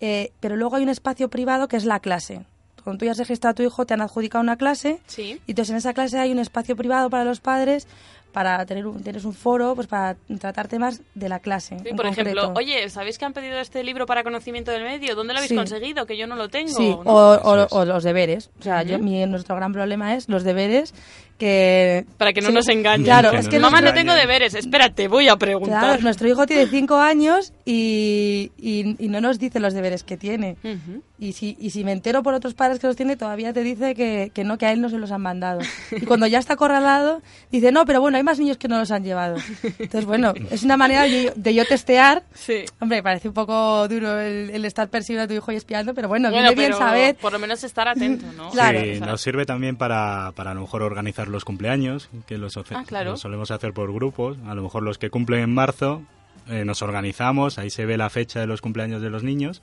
Eh, pero luego hay un espacio privado que es la clase. Cuando tú ya has registrado a tu hijo, te han adjudicado una clase. Sí. Y entonces en esa clase hay un espacio privado para los padres para tener un, tienes un foro pues para tratar temas de la clase. Sí, por ejemplo, oye, ¿sabéis que han pedido este libro para conocimiento del medio? ¿Dónde lo habéis Sí. conseguido? Que yo no lo tengo. Sí, ¿no? o, o- o los deberes. O sea, yo- mi- nuestro gran problema es los deberes que... Para que no Sí. nos engañen. Claro, es que Mamá, los- no tengo deberes. Espérate, voy a preguntar. Claro, nuestro hijo tiene cinco años y, y- y no nos dice los deberes que tiene. Ujú. Y si, y si me entero por otros padres que los tiene, todavía te dice que, que no, que a él no se los han mandado. Y cuando ya está acorralado, dice, no, pero bueno, hay más niños que no los han llevado. Entonces, bueno, es una manera de, de yo testear. Sí. Hombre, parece un poco duro el, el estar persiguiendo a tu hijo y espiando, pero bueno, Bueno, viene bien pero saber. por lo menos estar atento, ¿no? Sí, nos sirve también para, para a lo mejor organizar los cumpleaños, que los, Ah, claro. los solemos hacer por grupos. A lo mejor los que cumplen en marzo eh, nos organizamos, ahí se ve la fecha de los cumpleaños de los niños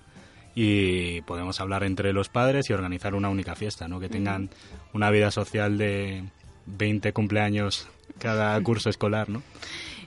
y podemos hablar entre los padres y organizar una única fiesta, ¿no? Que tengan una vida social de 20 cumpleaños cada curso escolar, ¿no?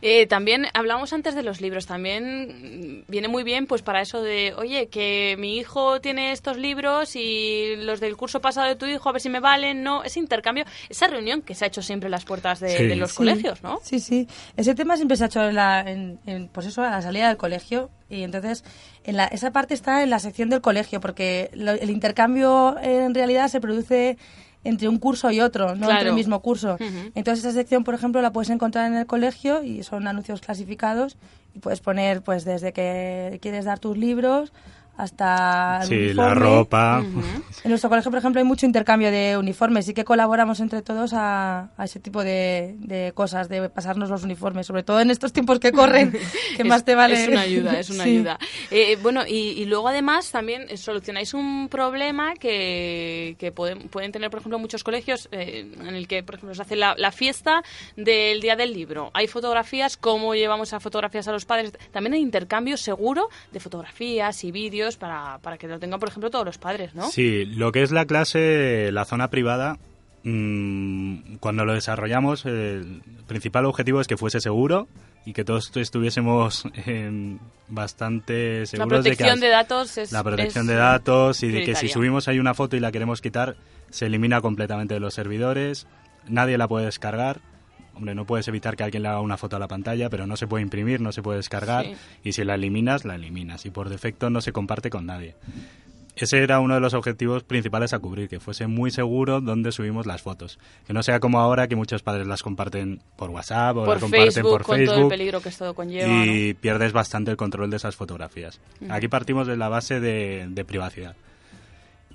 Eh, también hablamos antes de los libros. También viene muy bien, pues para eso de, oye, que mi hijo tiene estos libros y los del curso pasado de tu hijo, a ver si me valen, no. Ese intercambio, esa reunión que se ha hecho siempre en las puertas de, Sí. de los Sí. colegios, ¿no? Sí, sí. Ese tema siempre se ha hecho en la, en, en, pues eso, a la salida del colegio. Y entonces, en la, esa parte está en la sección del colegio, porque lo- el intercambio en realidad se produce entre un curso y otro, no entre el mismo curso. Entonces, esa sección, por ejemplo, la puedes encontrar en el colegio y son anuncios clasificados. Y puedes poner, pues, desde que quieres dar tus libros hasta el Sí, la ropa. En nuestro colegio, por ejemplo, hay mucho intercambio de uniformes. Sí que colaboramos entre todos a, a ese tipo de, de cosas, de pasarnos los uniformes, sobre todo en estos tiempos que corren, [laughs] que Es- más te vale. Es una ayuda, es una Sí. ayuda. Eh, bueno, y, y luego además también eh, solucionáis un problema que, que pueden, pueden tener, por ejemplo, muchos colegios eh, en el que, por ejemplo, se hace la, la fiesta del Día del Libro. Hay fotografías, ¿cómo llevamos esas fotografías a los padres? También hay intercambio seguro de fotografías y vídeos para, para que lo tengan, por ejemplo, todos los padres, ¿no? Sí, lo que es la clase, la zona privada, mm, cuando lo desarrollamos, el principal objetivo es que fuese seguro y que todos estuviésemos eh, bastante seguros de que protección de datos es- la protección es de datos y de que si subimos ahí una foto y la queremos quitar se elimina completamente de los servidores, nadie la puede descargar. Hombre, no puedes evitar que alguien le haga una foto a la pantalla, pero no se puede imprimir, no se puede descargar. Sí. Y si la eliminas, la eliminas. Y por defecto no se comparte con nadie. ese era uno de los objetivos principales a cubrir, que fuese muy seguro donde subimos las fotos. Que no sea como ahora que muchos padres las comparten por WhatsApp o por las comparten Facebook, por con todo el Facebook peligro que esto conlleva. y pierdes bastante el control de esas fotografías. Aquí partimos de la base de, de privacidad.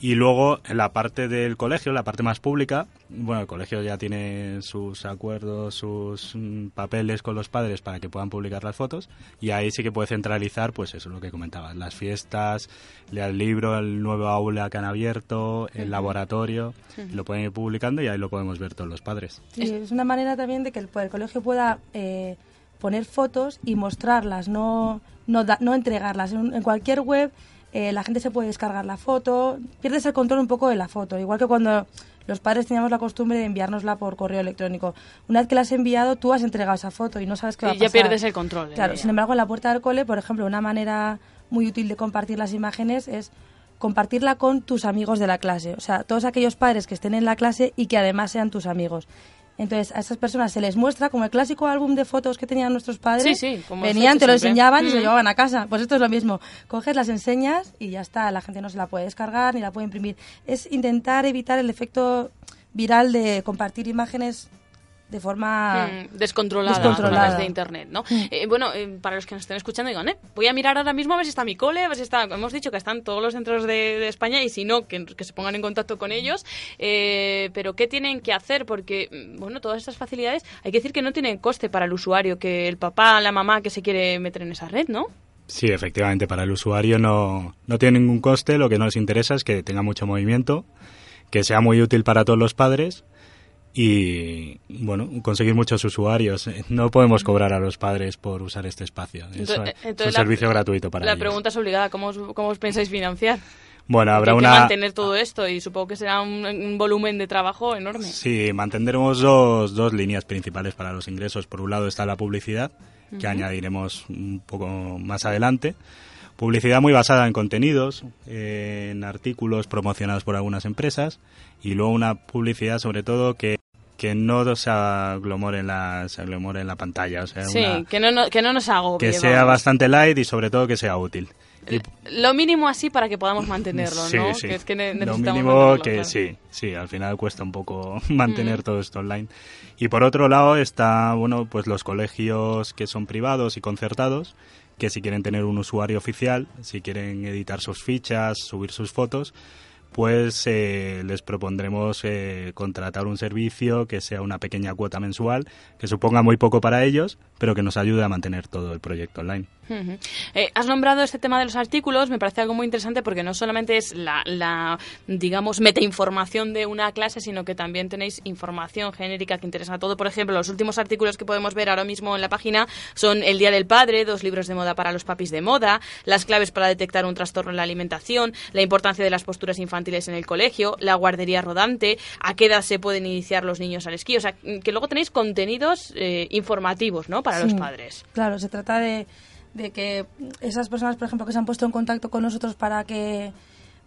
Y luego, en la parte del colegio, la parte más pública, bueno, el colegio ya tiene sus acuerdos, sus mm, papeles con los padres para que puedan publicar las fotos, y ahí sí que puede centralizar, pues eso es lo que comentabas, las fiestas, el libro, el nuevo aula que han abierto, el laboratorio, lo pueden ir publicando y ahí lo podemos ver todos los padres. Sí, es una manera también de que el, el colegio pueda eh, poner fotos y mostrarlas, no, no, da- no entregarlas. En, en cualquier web eh, la gente se puede descargar la foto, pierdes el control un poco de la foto, igual que cuando los padres teníamos la costumbre de enviárnosla por correo electrónico. Una vez que la has enviado, tú has entregado esa foto y no sabes qué va a Y ya pasar. pierdes el control Claro, ella. sin embargo, en la puerta del cole, por ejemplo, una manera muy útil de compartir las imágenes es compartirla con tus amigos de la clase. O sea, todos aquellos padres que estén en la clase y que además sean tus amigos. Entonces, a esas personas se les muestra como el clásico álbum de fotos que tenían nuestros padres. Sí, sí, como Venían, te lo siempre. enseñaban y se lo llevaban a casa. Pues esto es lo mismo. Coges, las enseñas y ya está. La gente no se la puede descargar ni la puede imprimir. Es intentar evitar el efecto viral de compartir imágenes de forma Mm, descontrolada, descontrolada. a través de internet, ¿no? Eh, bueno, eh, para los que nos estén escuchando, digan, eh, voy a mirar ahora mismo a ver si está mi cole, a ver si está... Hemos dicho que están todos los centros de, de España y si no, que, que se pongan en contacto con ellos. Eh, pero, ¿qué tienen que hacer? Porque, mm, bueno, todas estas facilidades, hay que decir que no tienen coste para el usuario, que el papá, la mamá que se quiere meter en esa red, ¿no? Sí, efectivamente, para el usuario no, no tiene ningún coste, lo que nos interesa es que tenga mucho movimiento, que sea muy útil para todos los padres y, bueno, conseguir muchos usuarios. Eh, No podemos cobrar a los padres por usar este espacio. Eso es entonces un la- servicio gratuito para La ellos. pregunta es obligada, ¿cómo os, cómo os pensáis financiar? Bueno, habrá hay una... que mantener todo esto y supongo que será un, un volumen de trabajo enorme. Sí, mantendremos dos, dos líneas principales para los ingresos. Por un lado está la publicidad, que añadiremos un poco más adelante. Publicidad muy basada en contenidos, eh, en artículos promocionados por algunas empresas y luego una publicidad sobre todo que, que no se aglomore en la, se aglomore en la pantalla. O sea, Sí, una- que no, no- que no nos agobie. que sea vamos. bastante light y sobre todo que sea útil. Y Lo mínimo así para que podamos mantenerlo, [laughs] Sí, ¿no? sí. Que es que Lo mínimo que claro. sí, sí, al final cuesta un poco [laughs] mantener Mm. todo esto online. Y por otro lado está, bueno, pues los colegios que son privados y concertados, que si quieren tener un usuario oficial, si quieren editar sus fichas, subir sus fotos, pues eh, les propondremos eh, contratar un servicio que sea una pequeña cuota mensual, que suponga muy poco para ellos, pero que nos ayude a mantener todo el proyecto online. Eh, has nombrado este tema de los artículos, me parece algo muy interesante porque no solamente es la, la, digamos, metainformación de una clase, sino que también tenéis información genérica que interesa a todo. Por ejemplo, los últimos artículos que podemos ver ahora mismo en la página son El Día del Padre, dos libros de moda para los papis de moda, las claves para detectar un trastorno en la alimentación, la importancia de las posturas infantiles en el colegio, la guardería rodante, a qué edad se pueden iniciar los niños al esquí. O sea, que luego tenéis contenidos eh, informativos, ¿no? Para los padres. Claro, se trata de, de que esas personas, por ejemplo, que se han puesto en contacto con nosotros para que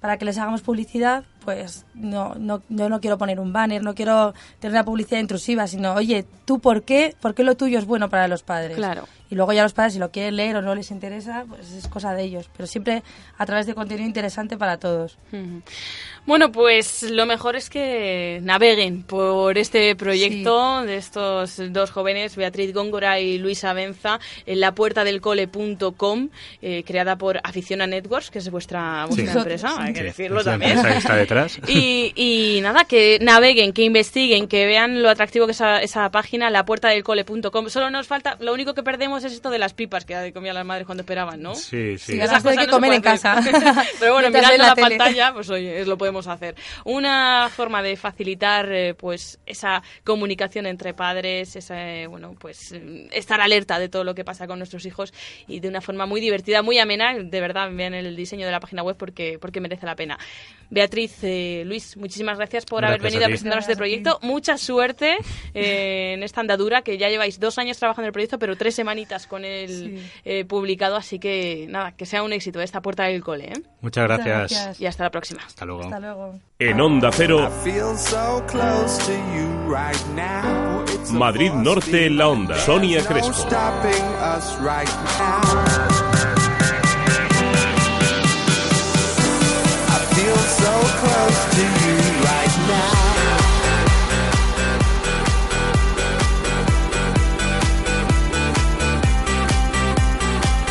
para que les hagamos publicidad, pues no, no, yo no quiero poner un banner, no quiero tener una publicidad intrusiva, sino, oye, ¿tú por qué? ¿Por qué lo tuyo es bueno para los padres? Claro. Y luego ya los padres, si lo quieren leer o no les interesa, pues es cosa de ellos. Pero siempre a través de contenido interesante para todos. Bueno, pues lo mejor es que naveguen por este proyecto de estos dos jóvenes, Beatriz Góngora y Luisa Benza, en la puerta del cole.com, eh, creada por Aficiona Networks, que es vuestra, vuestra Sí. empresa, hay que Sí, decirlo la también. empresa que está detrás. Y, y nada, que naveguen, que investiguen, que vean lo atractivo que es esa, esa página, la puerta del cole.com. Solo nos falta, lo único que perdemos es esto de las pipas que comían las madres cuando esperaban, ¿no? Sí, sí. Sí, ahora hay que comer en casa. [laughs] [laughs] Pero bueno, mirando la la, pantalla, pues oye, es lo podemos hacer. Una forma de facilitar eh, pues esa comunicación entre padres, esa, eh, bueno, pues eh, estar alerta de todo lo que pasa con nuestros hijos y de una forma muy divertida, muy amena, de verdad, vean el diseño de la página web porque porque merece la pena. Beatriz, eh, Luis, muchísimas gracias por haber venido a a, presentarnos este proyecto. Mucha suerte eh, en esta andadura que ya lleváis dos años trabajando en el proyecto, pero tres semanitas con el eh, publicado, así que nada, que sea un éxito esta puerta del cole. ¿eh? Muchas gracias. Y hasta la próxima. Hasta luego. Hasta luego. En Onda Cero, Madrid Norte en la onda. Sonia no Crespo.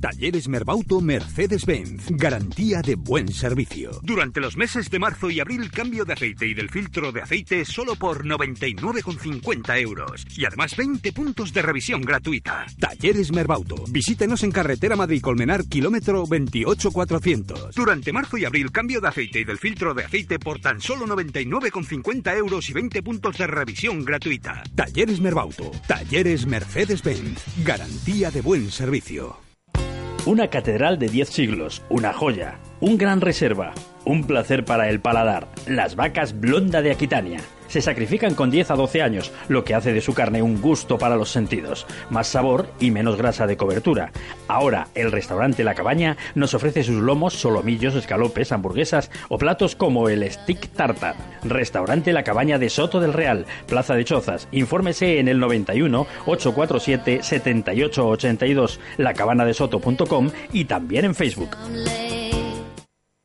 Talleres Merbauto Mercedes-Benz. Garantía de buen servicio. Durante los meses de marzo y abril, cambio de aceite y del filtro de aceite solo por 99,50 euros. Y además 20 puntos de revisión gratuita. Talleres Merbauto. Visítenos en carretera Madrid-Colmenar, kilómetro 28400. Durante marzo y abril, cambio de aceite y del filtro de aceite por tan solo 99,50 euros y 20 puntos de revisión gratuita. Talleres Merbauto. Talleres Mercedes-Benz. Garantía de buen servicio. Una catedral de 10 siglos, una joya, un gran reserva, un placer para el paladar. Las vacas blonda de Aquitania. Se sacrifican con 10 a 12 años, lo que hace de su carne un gusto para los sentidos. Más sabor y menos grasa de cobertura. Ahora, el restaurante La Cabaña nos ofrece sus lomos, solomillos, escalopes, hamburguesas o platos como el stick tartar. Restaurante La Cabaña de Soto del Real, Plaza de Chozas. Infórmese en el 91 847 7882, lacabanadesoto.com y también en Facebook.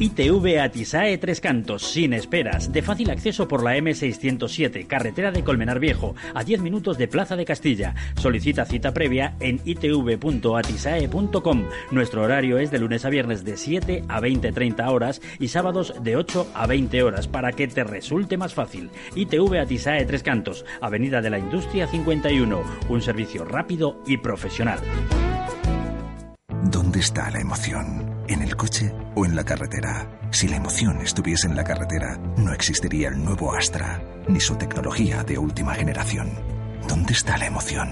ITV Atisae Tres Cantos, sin esperas, de fácil acceso por la M607, carretera de Colmenar Viejo, a 10 minutos de Plaza de Castilla. Solicita cita previa en itv.atisae.com. Nuestro horario es de lunes a viernes de 7 a 20-30 horas y sábados de 8 a 20 horas para que te resulte más fácil. ITV Atisae Tres Cantos, Avenida de la Industria 51, un servicio rápido y profesional. ¿Dónde está la emoción? ¿En el coche o en la carretera? Si la emoción estuviese en la carretera, no existiría el nuevo Astra, ni su tecnología de última generación. ¿Dónde está la emoción?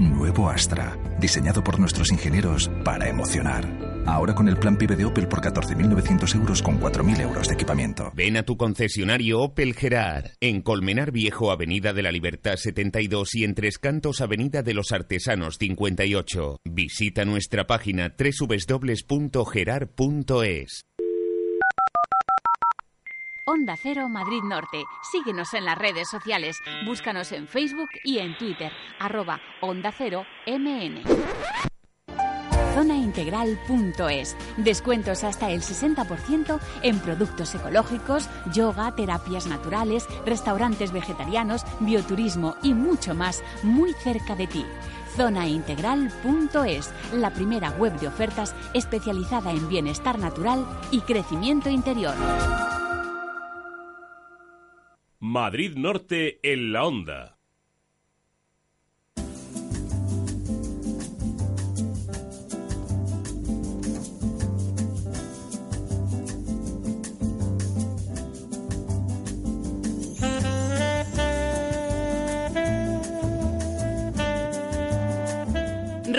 Nuevo Astra, diseñado por nuestros ingenieros para emocionar. Ahora con el plan PIB de Opel por 14.900 euros con 4.000 euros de equipamiento. Ven a tu concesionario Opel Gerard, en Colmenar Viejo, Avenida de la Libertad 72 y en Tres Cantos, Avenida de los Artesanos 58. Visita nuestra página www.gerard.es. Onda Cero Madrid Norte. Síguenos en las redes sociales. Búscanos en Facebook y en Twitter. Arroba Onda Cero MN. Zonaintegral.es. Descuentos hasta el 60% en productos ecológicos, yoga, terapias naturales, restaurantes vegetarianos, bioturismo y mucho más muy cerca de ti. Zonaintegral.es, la primera web de ofertas especializada en bienestar natural y crecimiento interior. Madrid Norte en la onda.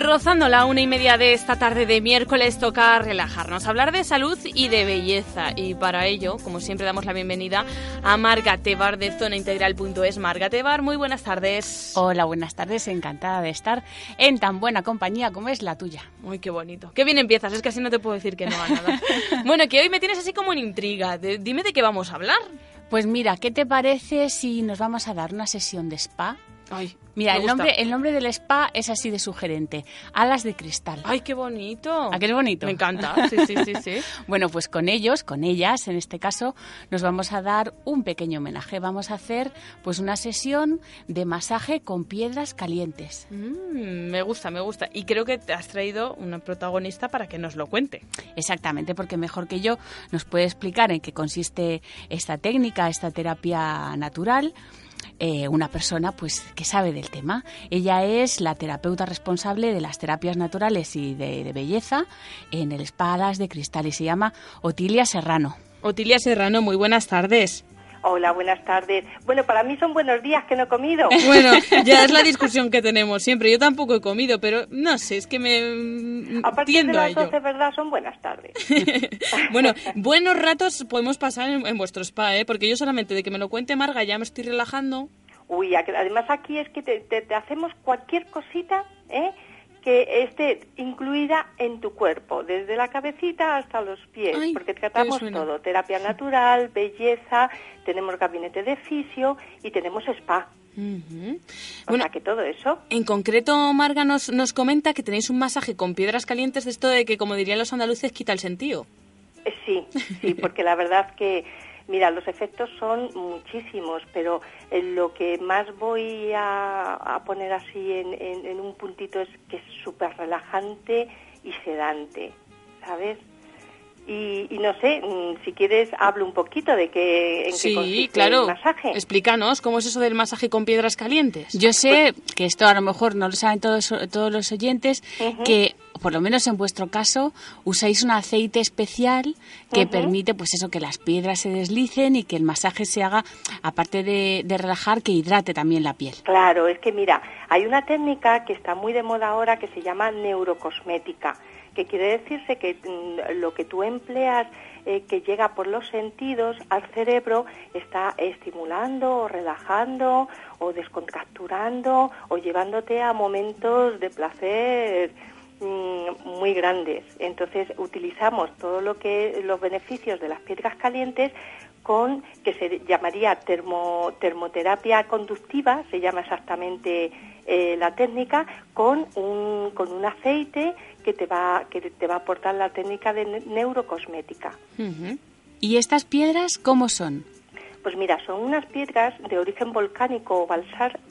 Rozando la una y media de esta tarde de miércoles toca relajarnos, hablar de salud y de belleza. Y para ello, como siempre, damos la bienvenida a Marga Tebar de zonaintegral.es. Marga Tebar, muy buenas tardes. Hola, buenas tardes. Encantada de estar en tan buena compañía como es la tuya. Uy, qué bonito. Qué bien empiezas, es que así no te puedo decir que no a nada. [laughs] bueno, que hoy me tienes así como en intriga. De- dime de qué vamos a hablar. Pues mira, ¿qué te parece si nos vamos a dar una sesión de spa? Ay, Mira, el gusta. nombre, el nombre del spa es así de sugerente. Alas de cristal. Ay, qué bonito. ¿A qué es bonito? Me encanta. Sí, sí, sí, sí. [laughs] bueno, pues con ellos, con ellas, en este caso, nos vamos a dar un pequeño homenaje. Vamos a hacer pues una sesión de masaje con piedras calientes. Mm, me gusta, me gusta. Y creo que te has traído una protagonista para que nos lo cuente. Exactamente, porque mejor que yo nos puede explicar en qué consiste esta técnica, esta terapia natural. Eh, una persona pues que sabe del tema. Ella es la terapeuta responsable de las terapias naturales y de, belleza en el Spa de Cristal y se llama Otilia Serrano. Otilia Serrano, muy buenas tardes. Hola, buenas tardes. Bueno, para mí son buenos días que no he comido. [laughs] Bueno, ya es la [laughs] discusión que tenemos siempre. Yo tampoco he comido, pero no sé, es que me mm, A partir de tiendo a las ello. 12, ¿verdad? Son buenas tardes. [laughs] Bueno, buenos ratos podemos pasar en, en vuestro spa, ¿eh? Porque yo solamente de que me lo cuente Marga ya me estoy relajando. Uy, además aquí es que te, te hacemos cualquier cosita, ¿eh? Que esté incluida en tu cuerpo, desde la cabecita hasta los pies, porque tratamos todo, terapia natural, belleza, tenemos gabinete de fisio y tenemos spa. O sea que todo eso. En concreto, Marga nos, nos comenta que tenéis un masaje con piedras calientes de esto de que, como dirían los andaluces, quita el sentido. Eh, sí, sí, [laughs] porque la verdad que Mira, los efectos son muchísimos, pero eh, lo que más voy a, poner así en, un puntito es que es súper relajante y sedante, ¿sabes? Y, no sé, mm, si quieres hablo un poquito de qué, en qué consiste claro. el masaje. Explícanos, ¿cómo es eso del masaje con piedras calientes? Yo sé que esto a lo mejor no lo saben todos, todos los oyentes, que por lo menos en vuestro caso, usáis un aceite especial que permite, pues eso, que las piedras se deslicen y que el masaje se haga, aparte de, relajar, que hidrate también la piel. Claro, es que mira, hay una técnica que está muy de moda ahora que se llama neurocosmética, que quiere decirse que mm, lo que tú empleas eh, que llega por los sentidos al cerebro está estimulando o relajando o descontracturando o llevándote a momentos de placer muy grandes. Entonces utilizamos todo lo que los beneficios de las piedras calientes con que se llamaría termo, termoterapia conductiva, se llama exactamente eh, la técnica, con un, con un aceite que te va que te va a aportar la técnica de neurocosmética. ¿Y estas piedras cómo son? Pues mira, son unas piedras de origen volcánico o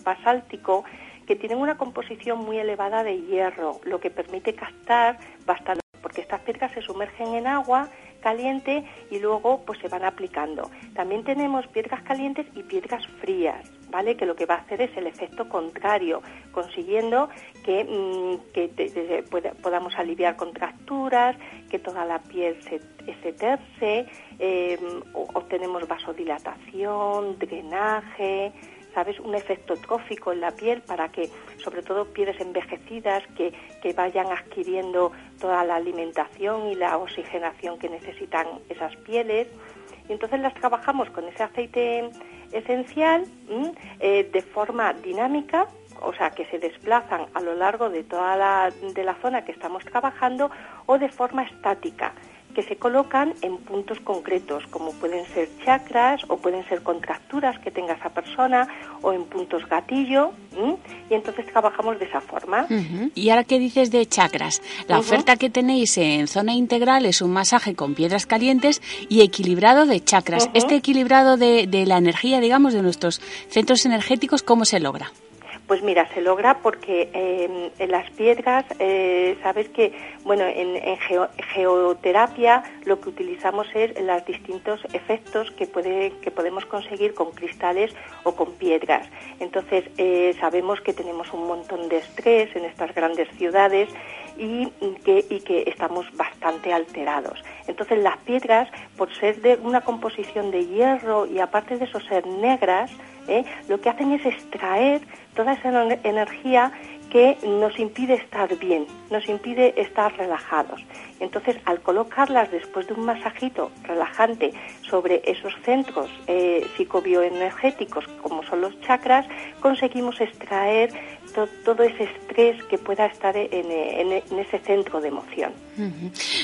basáltico que tienen una composición muy elevada de hierro, lo que permite captar bastante, porque estas piedras se sumergen en agua caliente y luego pues se van aplicando. También tenemos piedras calientes y piedras frías, ¿vale? Que lo que va a hacer es el efecto contrario, consiguiendo que, mm, podamos aliviar contracturas, que toda la piel se, se terse, eh, obtenemos vasodilatación, drenaje, ¿sabes? Un efecto trófico en la piel para que, sobre todo, pieles envejecidas que, que vayan adquiriendo toda la alimentación y la oxigenación que necesitan esas pieles. Y entonces las trabajamos con ese aceite esencial eh, de forma dinámica, o sea, que se desplazan a lo largo de toda de la zona que estamos trabajando, o de forma estática que se colocan en puntos concretos, como pueden ser chakras o pueden ser contracturas que tenga esa persona o en puntos gatillo, y entonces trabajamos de esa forma. Y ahora qué dices de chakras, la oferta que tenéis en zona integral es un masaje con piedras calientes y equilibrado de chakras. Este equilibrado de, de la energía, digamos, de nuestros centros energéticos, ¿cómo se logra? Pues mira, se logra porque em, en las piedras, eh, sabes que, bueno, en, geoterapia lo que utilizamos es los distintos efectos que, puede, que podemos conseguir con cristales o con piedras. Entonces, eh, sabemos que tenemos un montón de estrés en estas grandes ciudades y que, y que estamos bastante alterados. Entonces, las piedras, por ser de una composición de hierro y aparte de eso ser negras, ¿eh? lo que hacen es extraer toda esa energía que nos impide estar bien, nos impide estar relajados. Entonces, al colocarlas después de un masajito relajante sobre esos centros eh, psicobioenergéticos, como son los chakras, conseguimos extraer todo ese estrés que pueda estar en, ese centro de emoción.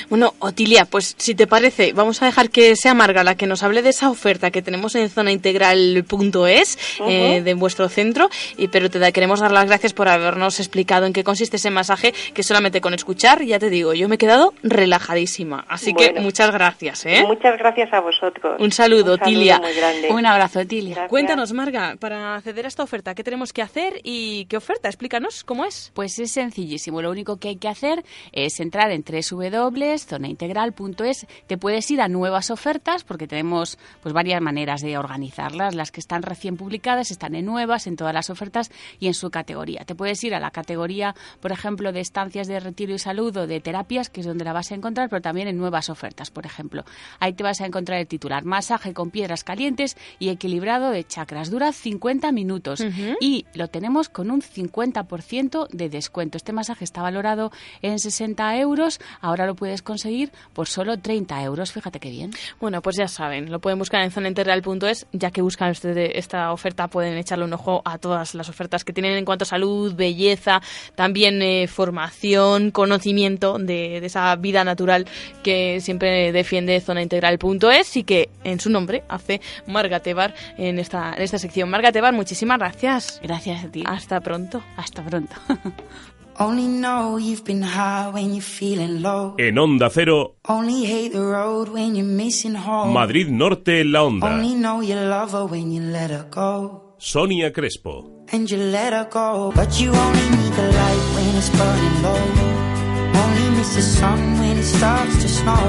Bueno, Otilia, pues si te parece, vamos a dejar que sea Marga la que nos hable de esa oferta que tenemos en zonaintegral.es eh, de vuestro centro, y, pero te queremos dar las gracias por habernos explicado en qué consiste ese masaje, que solamente con escuchar, ya te digo, yo me he quedado relajadísima. Así que muchas gracias. ¿eh? Muchas gracias a vosotros. Un saludo, Otilia. Un abrazo, Otilia. Cuéntanos, Marga, para acceder a esta oferta, ¿qué tenemos que hacer y qué oferta? Explícanos cómo es. Pues es sencillísimo. Lo único que hay que hacer es entrar en www.zonaintegral.es. Te puedes ir a nuevas ofertas porque tenemos pues varias maneras de organizarlas. Las que están recién publicadas están en nuevas, en todas las ofertas y en su categoría. Te puedes ir a la categoría, por ejemplo, de estancias de retiro y salud o de terapias, que es donde la vas a encontrar, pero también en nuevas ofertas, por ejemplo. Ahí te vas a encontrar el titular Masaje con piedras calientes y equilibrado de chakras. Dura 50 minutos y lo tenemos con un 50 50% de descuento. Este masaje está valorado en 60 euros, ahora lo puedes conseguir por solo 30 euros. Fíjate qué bien. Bueno, pues ya saben, lo pueden buscar en zonaintegral.es, ya que buscan ustedes esta oferta, pueden echarle un ojo a todas las ofertas que tienen en cuanto a salud, belleza, también eh, formación, conocimiento de, de esa vida natural que siempre defiende zonaintegral.es y que en su nombre hace Marga Tebar en esta, en esta sección. Marga Tebar, muchísimas gracias. Gracias a ti. Hasta pronto. Hasta pronto. [laughs] Only know you've been high when you're feeling low. En Onda Cero, Only hate the road when you're missing home. Madrid Norte en la Onda. Only know you love her when you let her go. Sonia Crespo. And you let her go. But you only need the light when it's burning low. Only miss the sun when it starts to snow.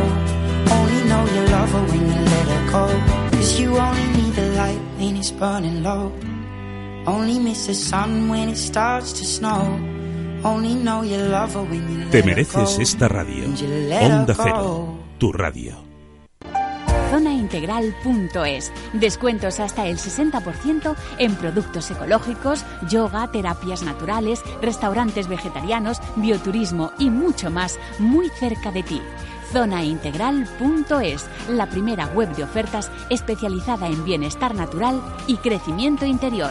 Only know you love her when you let her go. Cause you only need the light when it's burning low. Te her mereces esta radio. And you let her Onda. Cero, tu radio. Zonaintegral.es. Descuentos hasta el 60% en productos ecológicos, yoga, terapias naturales, restaurantes vegetarianos, bioturismo y mucho más muy cerca de ti. Zonaintegral.es, la primera web de ofertas especializada en bienestar natural y crecimiento interior.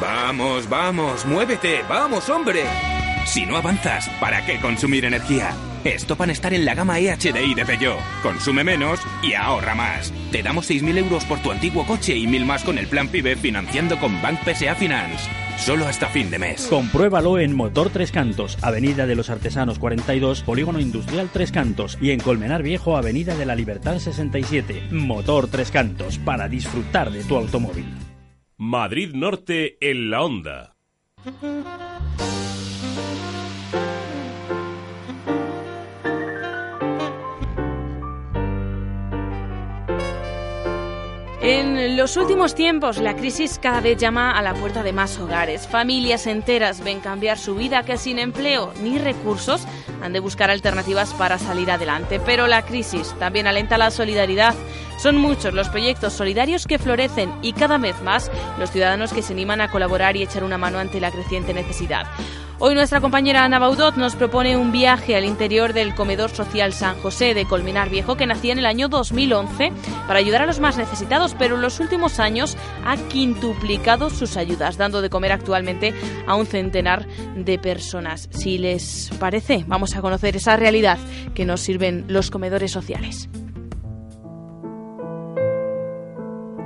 Vamos, vamos, muévete, vamos, hombre. Si no avanzas, ¿para qué consumir energía? Estopan estar en la gama EHDI de Peugeot. Consume menos y ahorra más. Te damos 6.000 euros por tu antiguo coche y 1.000 más con el plan PIBE financiando con Bank PSA Finance. Solo hasta fin de mes. Compruébalo en Motor Tres Cantos, Avenida de los Artesanos 42, Polígono Industrial Tres Cantos y en Colmenar Viejo, Avenida de la Libertad 67. Motor Tres Cantos, para disfrutar de tu automóvil. Madrid Norte en la Onda. En los últimos tiempos, la crisis cada vez llama a la puerta de más hogares. Familias enteras ven cambiar su vida que sin empleo ni recursos han de buscar alternativas para salir adelante. Pero la crisis también alenta la solidaridad. Son muchos los proyectos solidarios que florecen y cada vez más los ciudadanos que se animan a colaborar y echar una mano ante la creciente necesidad. Hoy nuestra compañera Ana Baudot nos propone un viaje al interior del comedor social San José de Colmenar Viejo que nacía en el año 2011 para ayudar a los más necesitados, pero en los últimos años ha quintuplicado sus ayudas, dando de comer actualmente a un centenar de personas. Si les parece, vamos a conocer esa realidad que nos sirven los comedores sociales.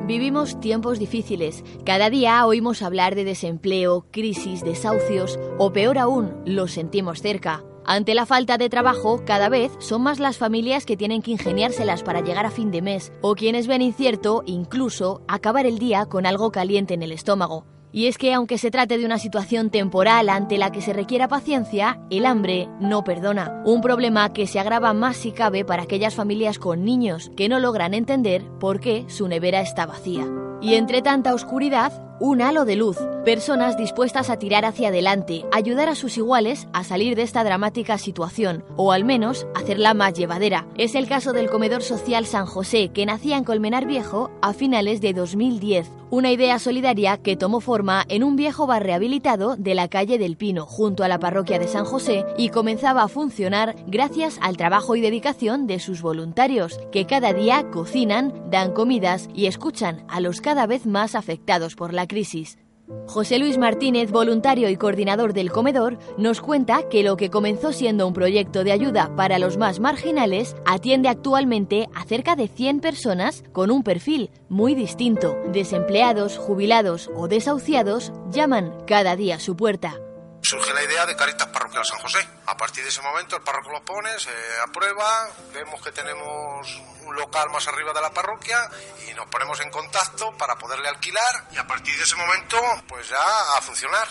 Vivimos tiempos difíciles. Cada día oímos hablar de desempleo, crisis, desahucios o peor aún, los sentimos cerca. Ante la falta de trabajo, cada vez son más las familias que tienen que ingeniárselas para llegar a fin de mes o quienes ven incierto, incluso, acabar el día con algo caliente en el estómago. Y es que aunque se trate de una situación temporal ante la que se requiera paciencia, el hambre no perdona. Un problema que se agrava más si cabe para aquellas familias con niños que no logran entender por qué su nevera está vacía. Y entre tanta oscuridad, un halo de luz, personas dispuestas a tirar hacia adelante, ayudar a sus iguales a salir de esta dramática situación, o al menos hacerla más llevadera. Es el caso del comedor social San José, que nacía en Colmenar Viejo a finales de 2010, una idea solidaria que tomó forma en un viejo bar rehabilitado de la calle del Pino, junto a la parroquia de San José, y comenzaba a funcionar gracias al trabajo y dedicación de sus voluntarios, que cada día cocinan, dan comidas y escuchan a los cada vez más afectados por la crisis. José Luis Martínez, voluntario y coordinador del comedor, nos cuenta que lo que comenzó siendo un proyecto de ayuda para los más marginales atiende actualmente a cerca de 100 personas con un perfil muy distinto. Desempleados, jubilados o desahuciados llaman cada día a su puerta. Surge la idea de Caritas Parroquial San José. A partir de ese momento el párroco lo pone, se aprueba, vemos que tenemos un local más arriba de la parroquia y nos ponemos en contacto para poderle alquilar y a partir de ese momento pues ya a funcionar,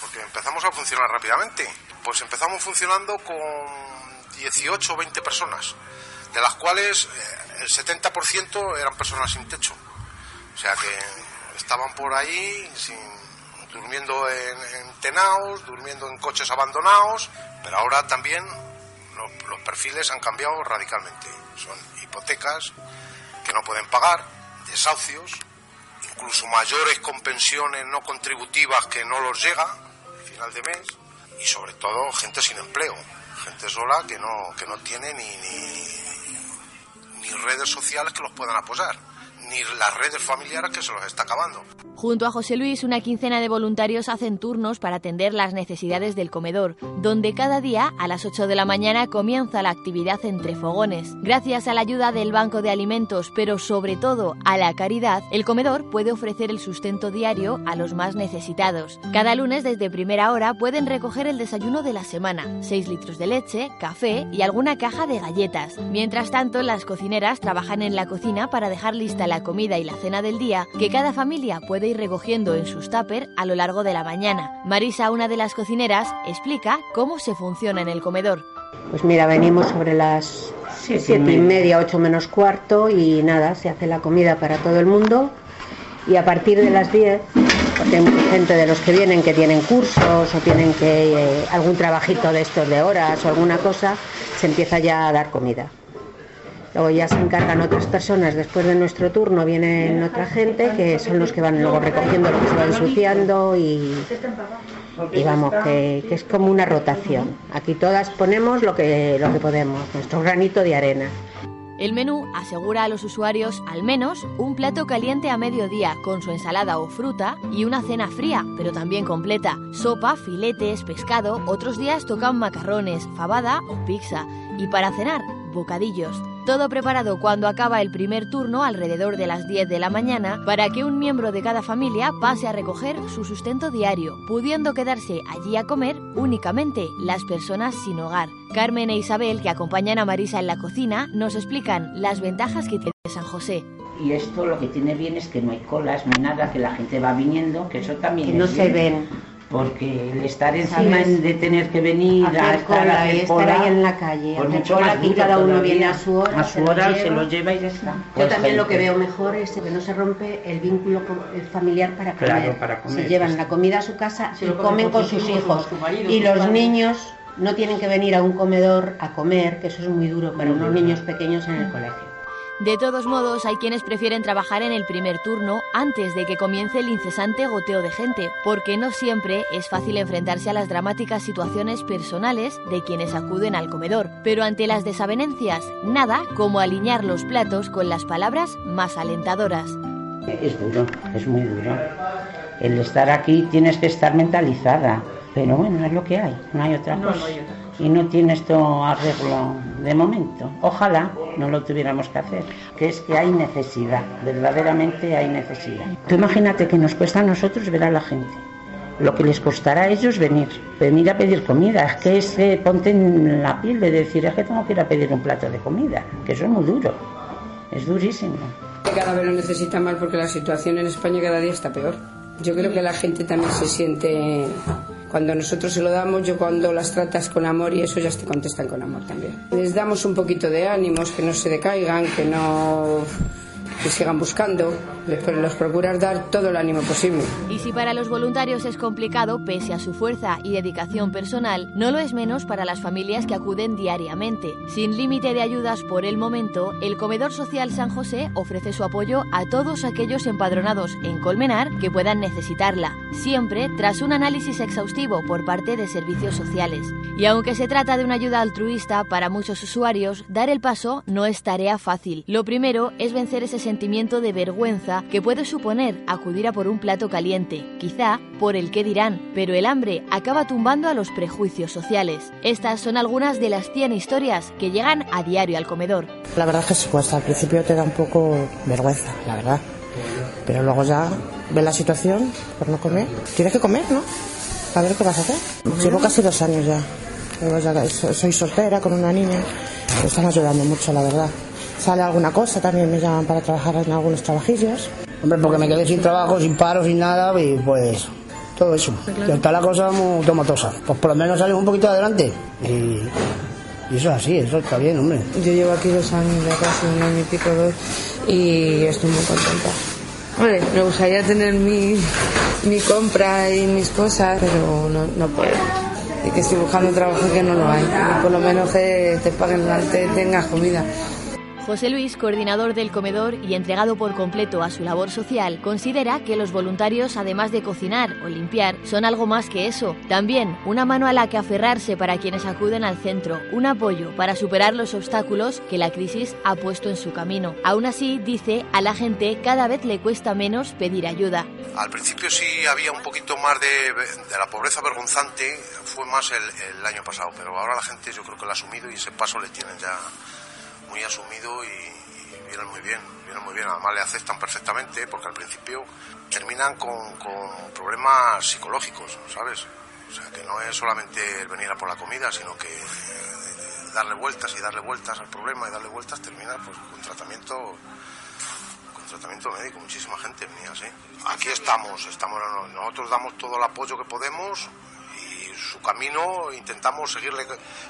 porque empezamos a funcionar rápidamente. Pues empezamos funcionando con 18 o 20 personas, de las cuales eh, el 70% eran personas sin techo. O sea que estaban por ahí sin, durmiendo en, en tenaos, durmiendo en coches abandonados, pero ahora también lo- los perfiles han cambiado radicalmente. Son hipotecas que no pueden pagar, desahucios, incluso mayores con pensiones no contributivas que no los llega al final de mes y sobre todo gente sin empleo, gente sola que no, que no tiene ni, ni redes sociales que los puedan apoyar, ni las redes familiares que se los está acabando. Junto a José Luis, una quincena de voluntarios hacen turnos para atender las necesidades del comedor, donde cada día a las 8 de la mañana comienza la actividad entre fogones. Gracias a la ayuda del Banco de Alimentos, pero sobre todo a la caridad, el comedor puede ofrecer el sustento diario a los más necesitados. Cada lunes desde primera hora pueden recoger el desayuno de la semana, 6 litros de leche, café y alguna caja de galletas. Mientras tanto, las cocineras trabajan en la cocina para dejar lista la comida y la cena del día que cada familia puede ir recogiendo en sus tupper a lo largo de la mañana. Marisa, una de las cocineras, explica cómo se funciona en el comedor. Pues mira, venimos sobre las siete y media, ocho menos cuarto y nada, se hace la comida para todo el mundo y a partir de las 10, porque hay mucha gente de los que vienen que tienen cursos o tienen que eh, algún trabajito de estos de horas o alguna cosa, se empieza ya a dar comida. Luego ya se encargan otras personas, después de nuestro turno vienen otra gente que son los que van luego recogiendo lo que se va ensuciando y, y vamos, que, que es como una rotación. Aquí todas ponemos lo que, lo que podemos, nuestro granito de arena. El menú asegura a los usuarios al menos un plato caliente a mediodía con su ensalada o fruta y una cena fría, pero también completa. Sopa, filetes, pescado, otros días tocan macarrones, fabada o pizza. Y para cenar, bocadillos. Todo preparado cuando acaba el primer turno alrededor de las 10 de la mañana para que un miembro de cada familia pase a recoger su sustento diario, pudiendo quedarse allí a comer únicamente las personas sin hogar. Carmen e Isabel, que acompañan a Marisa en la cocina, nos explican las ventajas que tiene San José. Y esto lo que tiene bien es que no hay colas, no hay nada, que la gente va viniendo, que eso también Que es no se bien. ven. Porque el estar encima de tener que venir Hacer a estar, cola a hacer estar ahí en la calle, hacer mucho cola, más cada uno viene a su hora, a su hora se lo lleva y ya está. Yo Pues también lo que veo mejor es que no se rompe el vínculo familiar para comer. Claro, para comer, Se llevan pues. la comida a su casa Se y lo comen con sus hijos, su marido, Y los niños no tienen que venir a un comedor a comer, que eso es muy duro para unos niños pequeños en el colegio. De todos modos, hay quienes prefieren trabajar en el primer turno antes de que comience el incesante goteo de gente, porque no siempre es fácil enfrentarse a las dramáticas situaciones personales de quienes acuden al comedor. Pero ante las desavenencias, nada como alinear los platos con las palabras más alentadoras. Es duro, es muy duro. El estar aquí tienes que estar mentalizada, pero bueno, es lo que hay, no hay otra No, no cosa. hay otra Y no tiene esto arreglo de momento. Ojalá no lo tuviéramos que hacer, que es que hay necesidad, verdaderamente hay necesidad. Tú imagínate que nos cuesta a nosotros ver a la gente. Lo que les costará a ellos venir, venir a pedir comida, es que es ponte en la piel de decir, es que tengo que ir a pedir un plato de comida, que eso es muy duro, es durísimo. Cada vez lo necesita más porque la situación en España cada día está peor. Yo creo que la gente también se siente, cuando nosotros se lo damos, yo cuando las tratas con amor y eso ya te contestan con amor también. Les damos un poquito de ánimos, que no se decaigan, que no que sigan buscando, les, los procuras dar todo el ánimo posible. Y si para los voluntarios es complicado, pese a su fuerza y dedicación personal, no lo es menos para las familias que acuden diariamente. Sin límite de ayudas por el momento, el Comedor Social San José ofrece su apoyo a todos aquellos empadronados en Colmenar que puedan necesitarla, siempre tras un análisis exhaustivo por parte de servicios sociales. Y aunque se trata de una ayuda altruista para muchos usuarios, dar el paso no es tarea fácil. Lo primero es vencer sentimiento de vergüenza que puede suponer acudir a por un plato caliente, quizá por el que dirán, pero el hambre acaba tumbando a los prejuicios sociales. Estas son algunas de las 100 historias que llegan a diario al comedor. La verdad es que sí al principio te da un poco vergüenza, la verdad. Pero luego ya ves la situación por no comer. Tienes que comer, ¿no? A ver qué vas a hacer. Llevo casi dos años ya. Soy soltera con una niña. Me están ayudando mucho, la verdad. Sale alguna cosa, también me llaman para trabajar en algunos trabajillos. Hombre, porque me quedé sin trabajo, sin paro, sin nada, y pues todo eso. Y está la cosa muy tomatosa. Pues por lo menos salimos un poquito adelante. Y, y eso es así, eso está bien, hombre. Yo llevo aquí dos años, ya casi un año y pico, dos, y estoy muy contenta. Hombre, me gustaría tener mi, mi compra y mis cosas, pero no, no puedo. Y que estoy buscando trabajo y que no lo hay. Y por lo menos que te paguen, te tengas comida. José Luis, coordinador del comedor y entregado por completo a su labor social, considera que los voluntarios, además de cocinar o limpiar, son algo más que eso. También una mano a la que aferrarse para quienes acuden al centro, un apoyo para superar los obstáculos que la crisis ha puesto en su camino. Aún así, dice, a la gente cada vez le cuesta menos pedir ayuda. Al principio sí había un poquito más de, la pobreza vergonzante, fue más el, el año pasado, pero ahora la gente yo creo que lo ha asumido y ese paso le tienen ya asumido y, y vienen muy bien, vienen muy bien. Además le aceptan perfectamente porque al principio terminan con, problemas psicológicos, ¿sabes? O sea, que no es solamente el venir a por la comida, sino que eh, darle vueltas y darle vueltas al problema y darle vueltas termina pues con tratamiento con tratamiento médico, muchísima gente venía así. Aquí estamos, estamos nosotros damos todo el apoyo que podemos su camino intentamos seguirle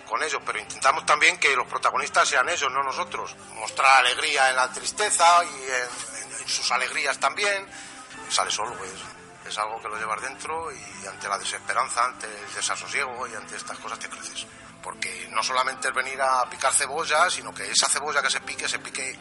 con ellos, pero intentamos también que los protagonistas sean ellos, no nosotros. Mostrar alegría en la tristeza y en, sus alegrías también. Sale solo, es, es algo que lo llevas dentro y ante la desesperanza, ante el desasosiego y ante estas cosas te creces. Porque no solamente es venir a picar cebolla, sino que esa cebolla que se pique, se pique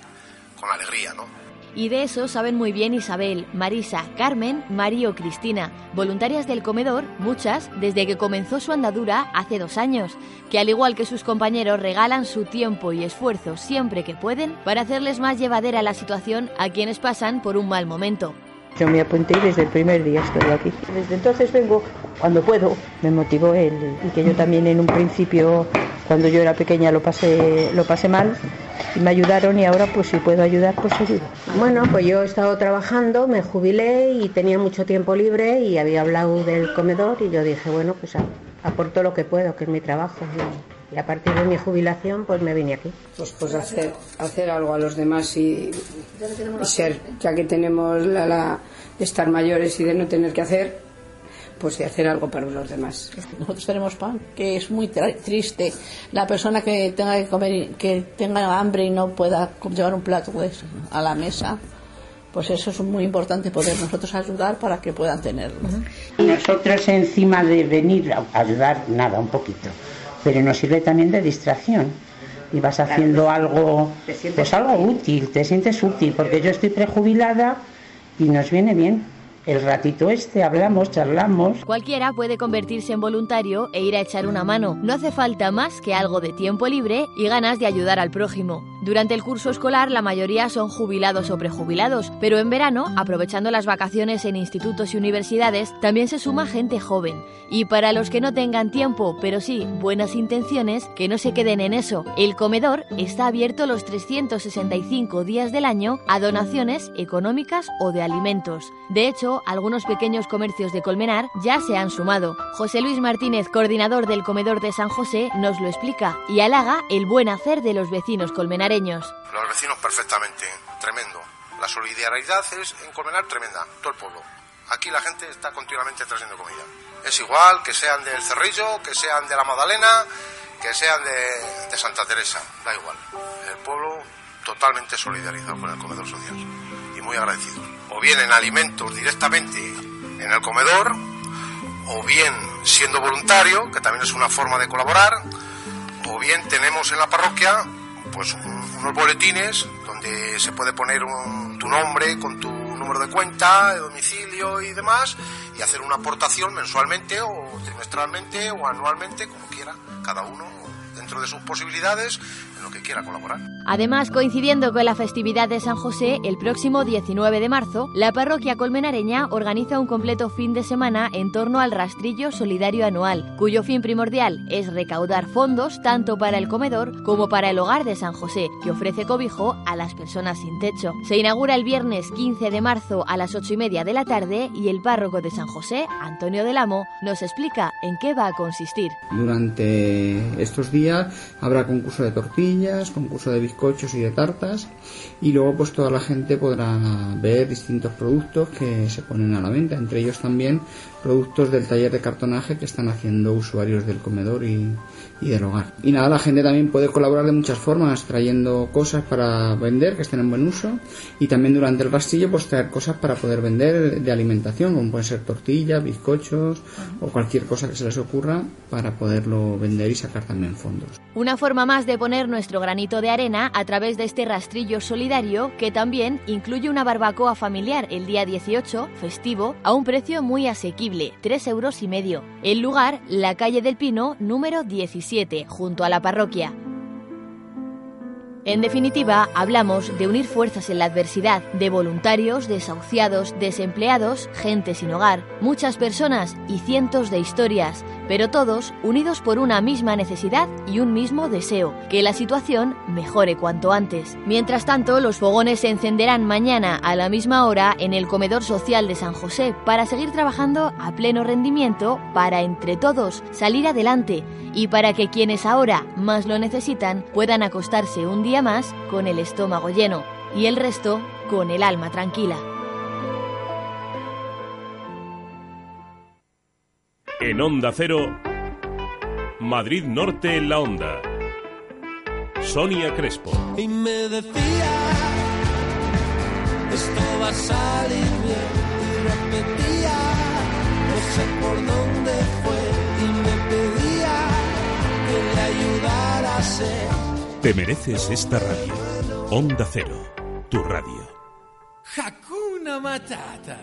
con alegría, ¿no? Y de eso saben muy bien Isabel, Marisa, Carmen, María o Cristina, voluntarias del comedor, muchas desde que comenzó su andadura hace dos años, que al igual que sus compañeros regalan su tiempo y esfuerzo siempre que pueden para hacerles más llevadera la situación a quienes pasan por un mal momento. Yo me apunté desde el primer día estoy aquí. Desde entonces vengo cuando puedo. Me motivó él y que yo también en un principio, cuando yo era pequeña, lo pasé, lo pasé mal y me ayudaron y ahora pues si puedo ayudar, pues ayudo. Bueno, pues yo he estado trabajando, me jubilé y tenía mucho tiempo libre y había hablado del comedor y yo dije, bueno, pues a- aporto lo que puedo, que es mi trabajo. Y, y a partir de mi jubilación, pues me vine aquí. Pues, pues hacer, hacer algo a los demás y, y ser, ya que tenemos la, la de estar mayores y de no tener que hacer, pues de hacer algo para los demás. Nosotros tenemos pan, que es muy triste. La persona que tenga que comer, y- que tenga hambre y no pueda llevar un plato pues, a la mesa, pues eso es muy importante poder nosotros ayudar para que puedan tenerlo. Nosotros encima de venir a ayudar, nada, un poquito, pero nos sirve también de distracción. Y vas haciendo algo, pues algo útil, te sientes útil, porque yo estoy prejubilada y nos viene bien. El ratito este hablamos, charlamos. Cualquiera puede convertirse en voluntario e ir a echar una mano. No hace falta más que algo de tiempo libre y ganas de ayudar al prójimo. Durante el curso escolar la mayoría son jubilados o prejubilados, pero en verano, aprovechando las vacaciones en institutos y universidades, también se suma gente joven. Y para los que no tengan tiempo, pero sí buenas intenciones, que no se queden en eso. El comedor está abierto los 365 días del año a donaciones económicas o de alimentos. De hecho, algunos pequeños comercios de Colmenar ya se han sumado. José Luis Martínez, coordinador del comedor de San José, nos lo explica y halaga el buen hacer de los vecinos colmenareños. Los vecinos perfectamente, tremendo. La solidaridad es en Colmenar tremenda, todo el pueblo. Aquí la gente está continuamente trayendo comida. Es igual que sean del Cerrillo, que sean de la Magdalena, que sean de, de Santa Teresa, da igual. El pueblo totalmente solidarizado con el comedor social y muy agradecido. O bien en alimentos directamente en el comedor, o bien siendo voluntario, que también es una forma de colaborar, o bien tenemos en la parroquia pues un- unos boletines donde se puede poner tu nombre con tu número de cuenta, de domicilio y demás y hacer una aportación mensualmente o trimestralmente o anualmente, como quiera, cada uno dentro de sus posibilidades en lo que quiera colaborar. Además, coincidiendo con la festividad de San José, el próximo 19 de marzo, la parroquia colmenareña organiza un completo fin de semana en torno al rastrillo solidario anual, cuyo fin primordial es recaudar fondos tanto para el comedor como para el hogar de San José, que ofrece cobijo a las personas sin techo. Se inaugura el viernes 15 de marzo a las 8 y media de la tarde y el párroco de San José, Antonio del Amo, nos explica en qué va a consistir. Durante estos días habrá concurso de tortillas, concurso de bizcochos y de tartas y luego pues toda la gente podrá ver distintos productos que se ponen a la venta, entre ellos también productos del taller de cartonaje que están haciendo usuarios del comedor y, y del hogar. Y nada, la gente también puede colaborar de muchas formas, trayendo cosas para vender que estén en buen uso y también durante el rastrillo pues traer cosas para poder vender de alimentación, como pueden ser tortillas, bizcochos o cualquier cosa que se les ocurra para poderlo vender y sacar también fondos. Una forma más de poner nuestro granito de arena a través de este rastrillo solidario que también incluye una barbacoa familiar el día 18, festivo, a un precio muy asequible, 3 euros y medio. El lugar, la calle del Pino, número 17, junto a la parroquia. En definitiva, hablamos de unir fuerzas en la adversidad, de voluntarios, desahuciados, desempleados, gente sin hogar, muchas personas y cientos de historias, pero todos unidos por una misma necesidad y un mismo deseo, que la situación mejore cuanto antes. Mientras tanto, los fogones se encenderán mañana a la misma hora en el comedor social de San José para seguir trabajando a pleno rendimiento para entre todos salir adelante y para que quienes ahora más lo necesitan puedan acostarse un día más con el estómago lleno y el resto con el alma tranquila. En Onda Cero, Madrid Norte en la Onda. Sonia Crespo. Y me decía, esto va a salir bien. Y repetía, no sé por dónde fue. Y me pedía que le ayudara a ser. Te mereces esta radio. Onda Cero, tu radio. Hakuna Matata.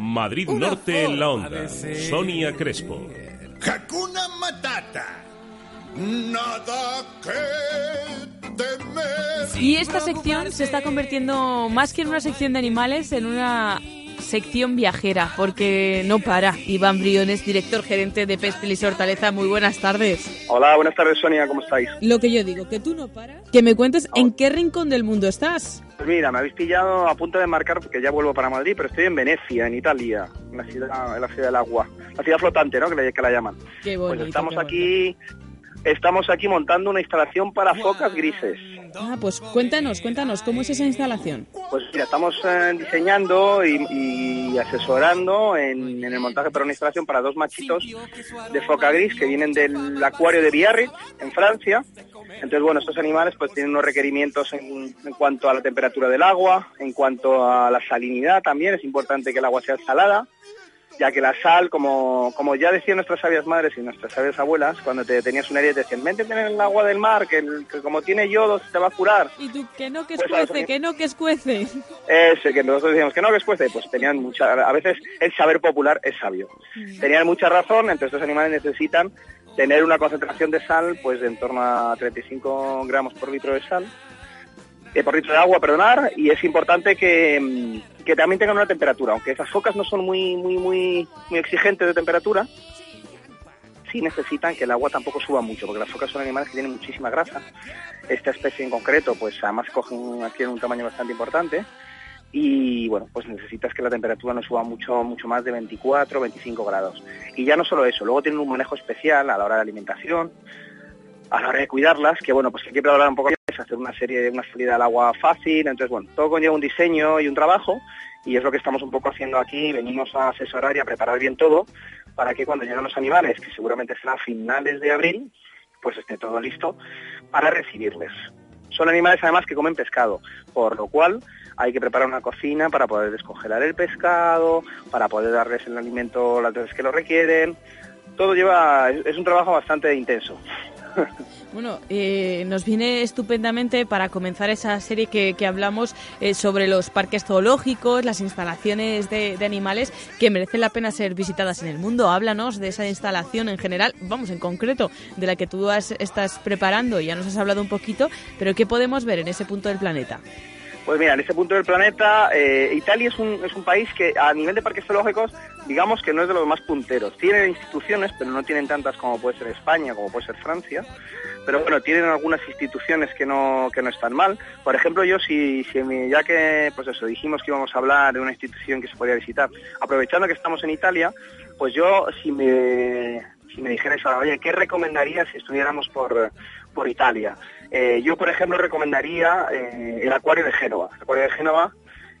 Madrid Una Norte en la Onda. Sonia Crespo. Hakuna Matata. Nada que temer. Y esta sección se está convirtiendo más que en una sección de animales en una sección viajera, porque no para. Iván Briones, director gerente de Pespelis Hortaleza, muy buenas tardes. Hola, buenas tardes Sonia, ¿cómo estáis? Lo que yo digo, que tú no paras. Que me cuentes en qué rincón del mundo estás. Pues mira, me habéis pillado a punto de marcar porque ya vuelvo para Madrid, pero estoy en Venecia, en Italia, en la ciudad, en la ciudad del agua, la ciudad flotante, ¿no? Que, le- que la llaman. Qué Pues bonito. estamos qué aquí, estamos aquí montando una instalación para focas grises. Ah, pues cuéntanos, cuéntanos, ¿cómo es esa instalación? Pues mira, estamos eh, diseñando y, y asesorando en, en el montaje para una instalación para dos machitos de foca gris que vienen del acuario de Biarritz, en Francia. Entonces, bueno, estos animales pues tienen unos requerimientos en, en cuanto a la temperatura del agua, en cuanto a la salinidad también, es importante que el agua sea salada, ya que la sal, como, como ya decían nuestras sabias madres y nuestras sabias abuelas, cuando te tenías una herida te decían, métete en el agua del mar, que, el- que como tiene yodo se te va a curar. Y tú, que no, que Pues escuece, así. que no, que escuece. Ese que nosotros decíamos que no, que escuece, pues tenían mucha, a veces el saber popular es sabio. Tenían mucha razón, entonces estos animales necesitan tener una concentración de sal, pues de en torno a 35 gramos por litro de sal, eh, por litro de agua, perdonar, y es importante que, mm, que también tengan una temperatura, aunque esas focas no son muy, muy, muy, muy exigentes de temperatura, sí necesitan que el agua tampoco suba mucho, porque las focas son animales que tienen muchísima grasa. Esta especie en concreto, pues además cogen, adquieren un tamaño bastante importante y bueno, pues necesitas que la temperatura no suba mucho, mucho más de 24, 25 grados. Y ya no solo eso, luego tienen un manejo especial a la hora de alimentación, a la hora de cuidarlas, que bueno, pues hay que hablar un poco es hacer una serie, una salida al agua fácil, entonces bueno, todo conlleva un diseño y un trabajo y es lo que estamos un poco haciendo aquí, venimos a asesorar y a preparar bien todo para que cuando lleguen los animales, que seguramente será a finales de abril, pues esté todo listo para recibirles. Son animales además que comen pescado, por lo cual hay que preparar una cocina para poder descongelar el pescado, para poder darles el alimento las veces que lo requieren. Todo lleva, es un trabajo bastante intenso. [laughs] Bueno, eh, nos viene estupendamente para comenzar esa serie que, hablamos eh, sobre los parques zoológicos, las instalaciones de, animales que merecen la pena ser visitadas en el mundo. Háblanos de esa instalación en general, vamos, en concreto, de la que tú has- estás preparando. Ya nos has hablado un poquito, pero ¿qué podemos ver en ese punto del planeta? Pues mira, en ese punto del planeta, eh, Italia es un, es un país que a nivel de parques zoológicos, digamos que no es de los más punteros. Tiene instituciones, pero no tienen tantas como puede ser España, como puede ser Francia. Pero bueno, tienen algunas instituciones que no, que no están mal. Por ejemplo, yo si, si ya que pues eso, dijimos que íbamos a hablar de una institución que se podía visitar, aprovechando que estamos en Italia, pues yo si me, si me dijerais ahora, oye, ¿qué recomendarías si estuviéramos por, por Italia? Eh, yo, por ejemplo, recomendaría eh, el acuario de Génova. El acuario de Génova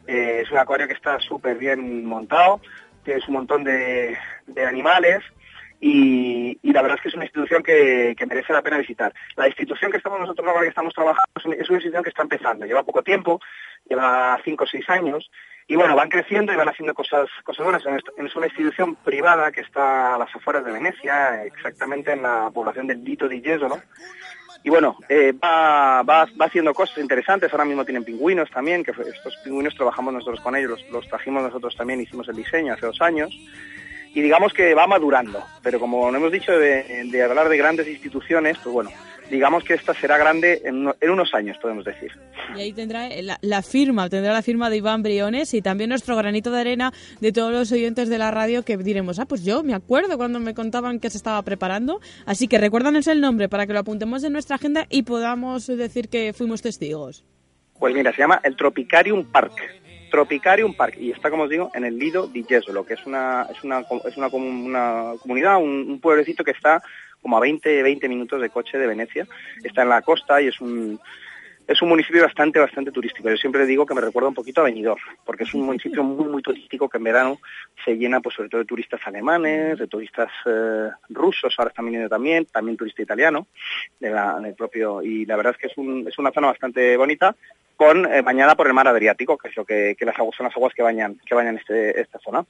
eh, es un acuario que está súper bien montado, tienes un montón de, animales y, la verdad es que es una institución que, merece la pena visitar. La institución que estamos nosotros ahora que estamos trabajando es una institución que está empezando, lleva poco tiempo, lleva cinco o seis años, y bueno, van creciendo y van haciendo cosas, cosas buenas. Es una institución privada que está a las afueras de Venecia, exactamente en la población del Dito di ¿no? Y bueno, eh, va, va, va, haciendo cosas interesantes. Ahora mismo tienen pingüinos también, que estos pingüinos trabajamos nosotros con ellos, los, los trajimos nosotros también, hicimos el diseño hace dos años y digamos que va madurando. Pero como no hemos dicho de, hablar de grandes instituciones, pues bueno, digamos que esta será grande en, unos años, podemos decir. Y ahí tendrá la, firma, tendrá la firma de Iván Briones y también nuestro granito de arena de todos los oyentes de la radio que diremos, ah, pues yo me acuerdo cuando me contaban que se estaba preparando. Así que recuérdanos el nombre para que lo apuntemos en nuestra agenda y podamos decir que fuimos testigos. Pues mira, se llama el Tropicarium Park. Tropicarium Park y está, como os digo, en el Lido di Jesolo, que es una, es una, es una, comunidad, un, pueblecito que está como a 20, 20 minutos de coche de Venecia. Está en la costa y es un, es un municipio bastante, bastante turístico. Yo siempre digo que me recuerda un poquito a Benidorm, porque es un municipio muy, muy turístico que en verano se llena, pues, sobre todo de turistas alemanes, de turistas eh, rusos, ahora están viniendo también, también turista italiano, de la, del propio, y la verdad es que es, un, es una zona bastante bonita, con eh, bañada por el mar Adriático, que es lo que, las aguas son las aguas que bañan que bañan este, esta zona.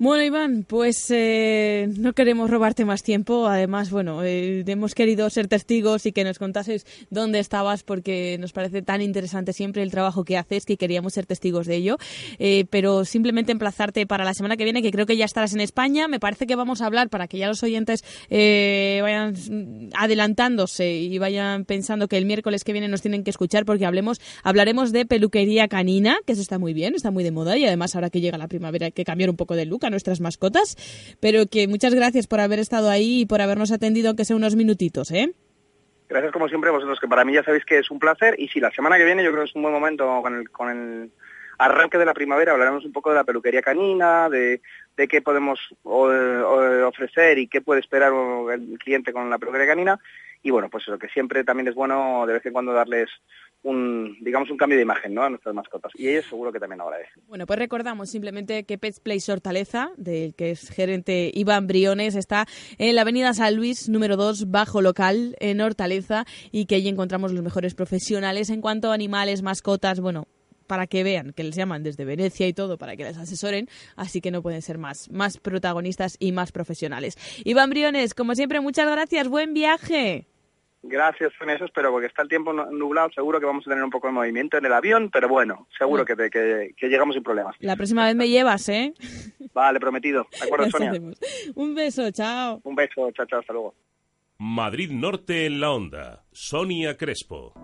Bueno, Iván, pues eh, no queremos robarte más tiempo. Además, bueno, eh, hemos querido ser testigos y que nos contases dónde estabas porque nos parece tan interesante siempre el trabajo que haces que queríamos ser testigos de ello. Eh, pero simplemente emplazarte para la semana que viene, que creo que ya estarás en España. Me parece que vamos a hablar para que ya los oyentes vayan adelantándose y vayan pensando que el miércoles que viene nos tienen que escuchar porque hablemos, hablaremos de peluquería canina, que eso está muy bien, está muy de moda y además ahora que llega la primavera hay que cambiar un poco de look nuestras mascotas, pero que muchas gracias por haber estado ahí y por habernos atendido, aunque sea unos minutitos, ¿eh? Gracias como siempre vosotros, que para mí ya sabéis que es un placer y si la semana que viene yo creo que es un buen momento con el, con el arranque de la primavera hablaremos un poco de la peluquería canina, de, de qué podemos ofrecer y qué puede esperar el cliente con la peluquería canina y bueno, pues eso, que siempre también es bueno de vez en cuando darles un, digamos, un cambio de imagen ¿no? a nuestras mascotas. Y ellos seguro que también lo agradecen. Bueno, pues recordamos simplemente que Pets Place Hortaleza, del que es gerente Iván Briones, está en la avenida San Luis, número 2, bajo local, en Hortaleza, y que allí encontramos los mejores profesionales en cuanto a animales, mascotas, bueno, para que vean que les llaman desde Venecia y todo para que les asesoren, así que no pueden ser más, más protagonistas y más profesionales. Iván Briones, como siempre, muchas gracias, buen viaje. Gracias en eso, espero, porque está el tiempo nublado, seguro que vamos a tener un poco de movimiento en el avión, pero bueno, seguro que, que, llegamos sin problemas. La próxima vez me llevas, ¿eh? Vale, prometido. De acuerdo, Sonia. Un beso, chao. Un beso, chao, chao, hasta luego. Madrid Norte en la onda. Sonia Crespo.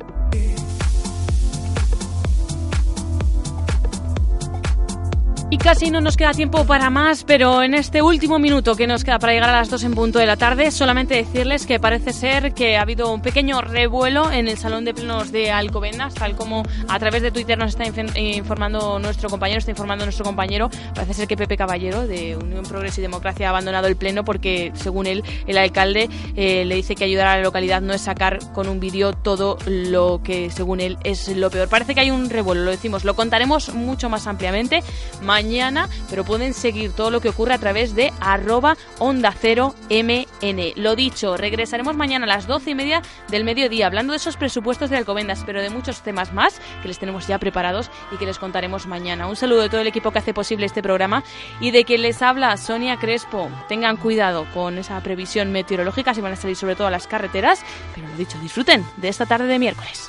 Y casi no nos queda tiempo para más, pero en este último minuto que nos queda para llegar a las 2 en punto de la tarde, solamente decirles que parece ser que ha habido un pequeño revuelo en el Salón de Plenos de Alcobendas, tal como a través de Twitter nos está informando nuestro compañero, está informando nuestro compañero. Parece ser que Pepe Caballero, de Unión Progreso y Democracia, ha abandonado el Pleno porque, según él, el alcalde eh, le dice que ayudar a la localidad no es sacar con un vídeo todo lo que, según él, es lo peor. Parece que hay un revuelo, lo decimos, lo contaremos mucho más ampliamente mañana, pero pueden seguir todo lo que ocurre a través de arroba onda cero mn. Lo dicho, regresaremos mañana a las doce y media del mediodía hablando de esos presupuestos de Alcobendas, pero de muchos temas más que les tenemos ya preparados y que les contaremos mañana. Un saludo de todo el equipo que hace posible este programa y de quien les habla Sonia Crespo. Tengan cuidado con esa previsión meteorológica si van a salir sobre todo a las carreteras, pero lo dicho, disfruten de esta tarde de miércoles.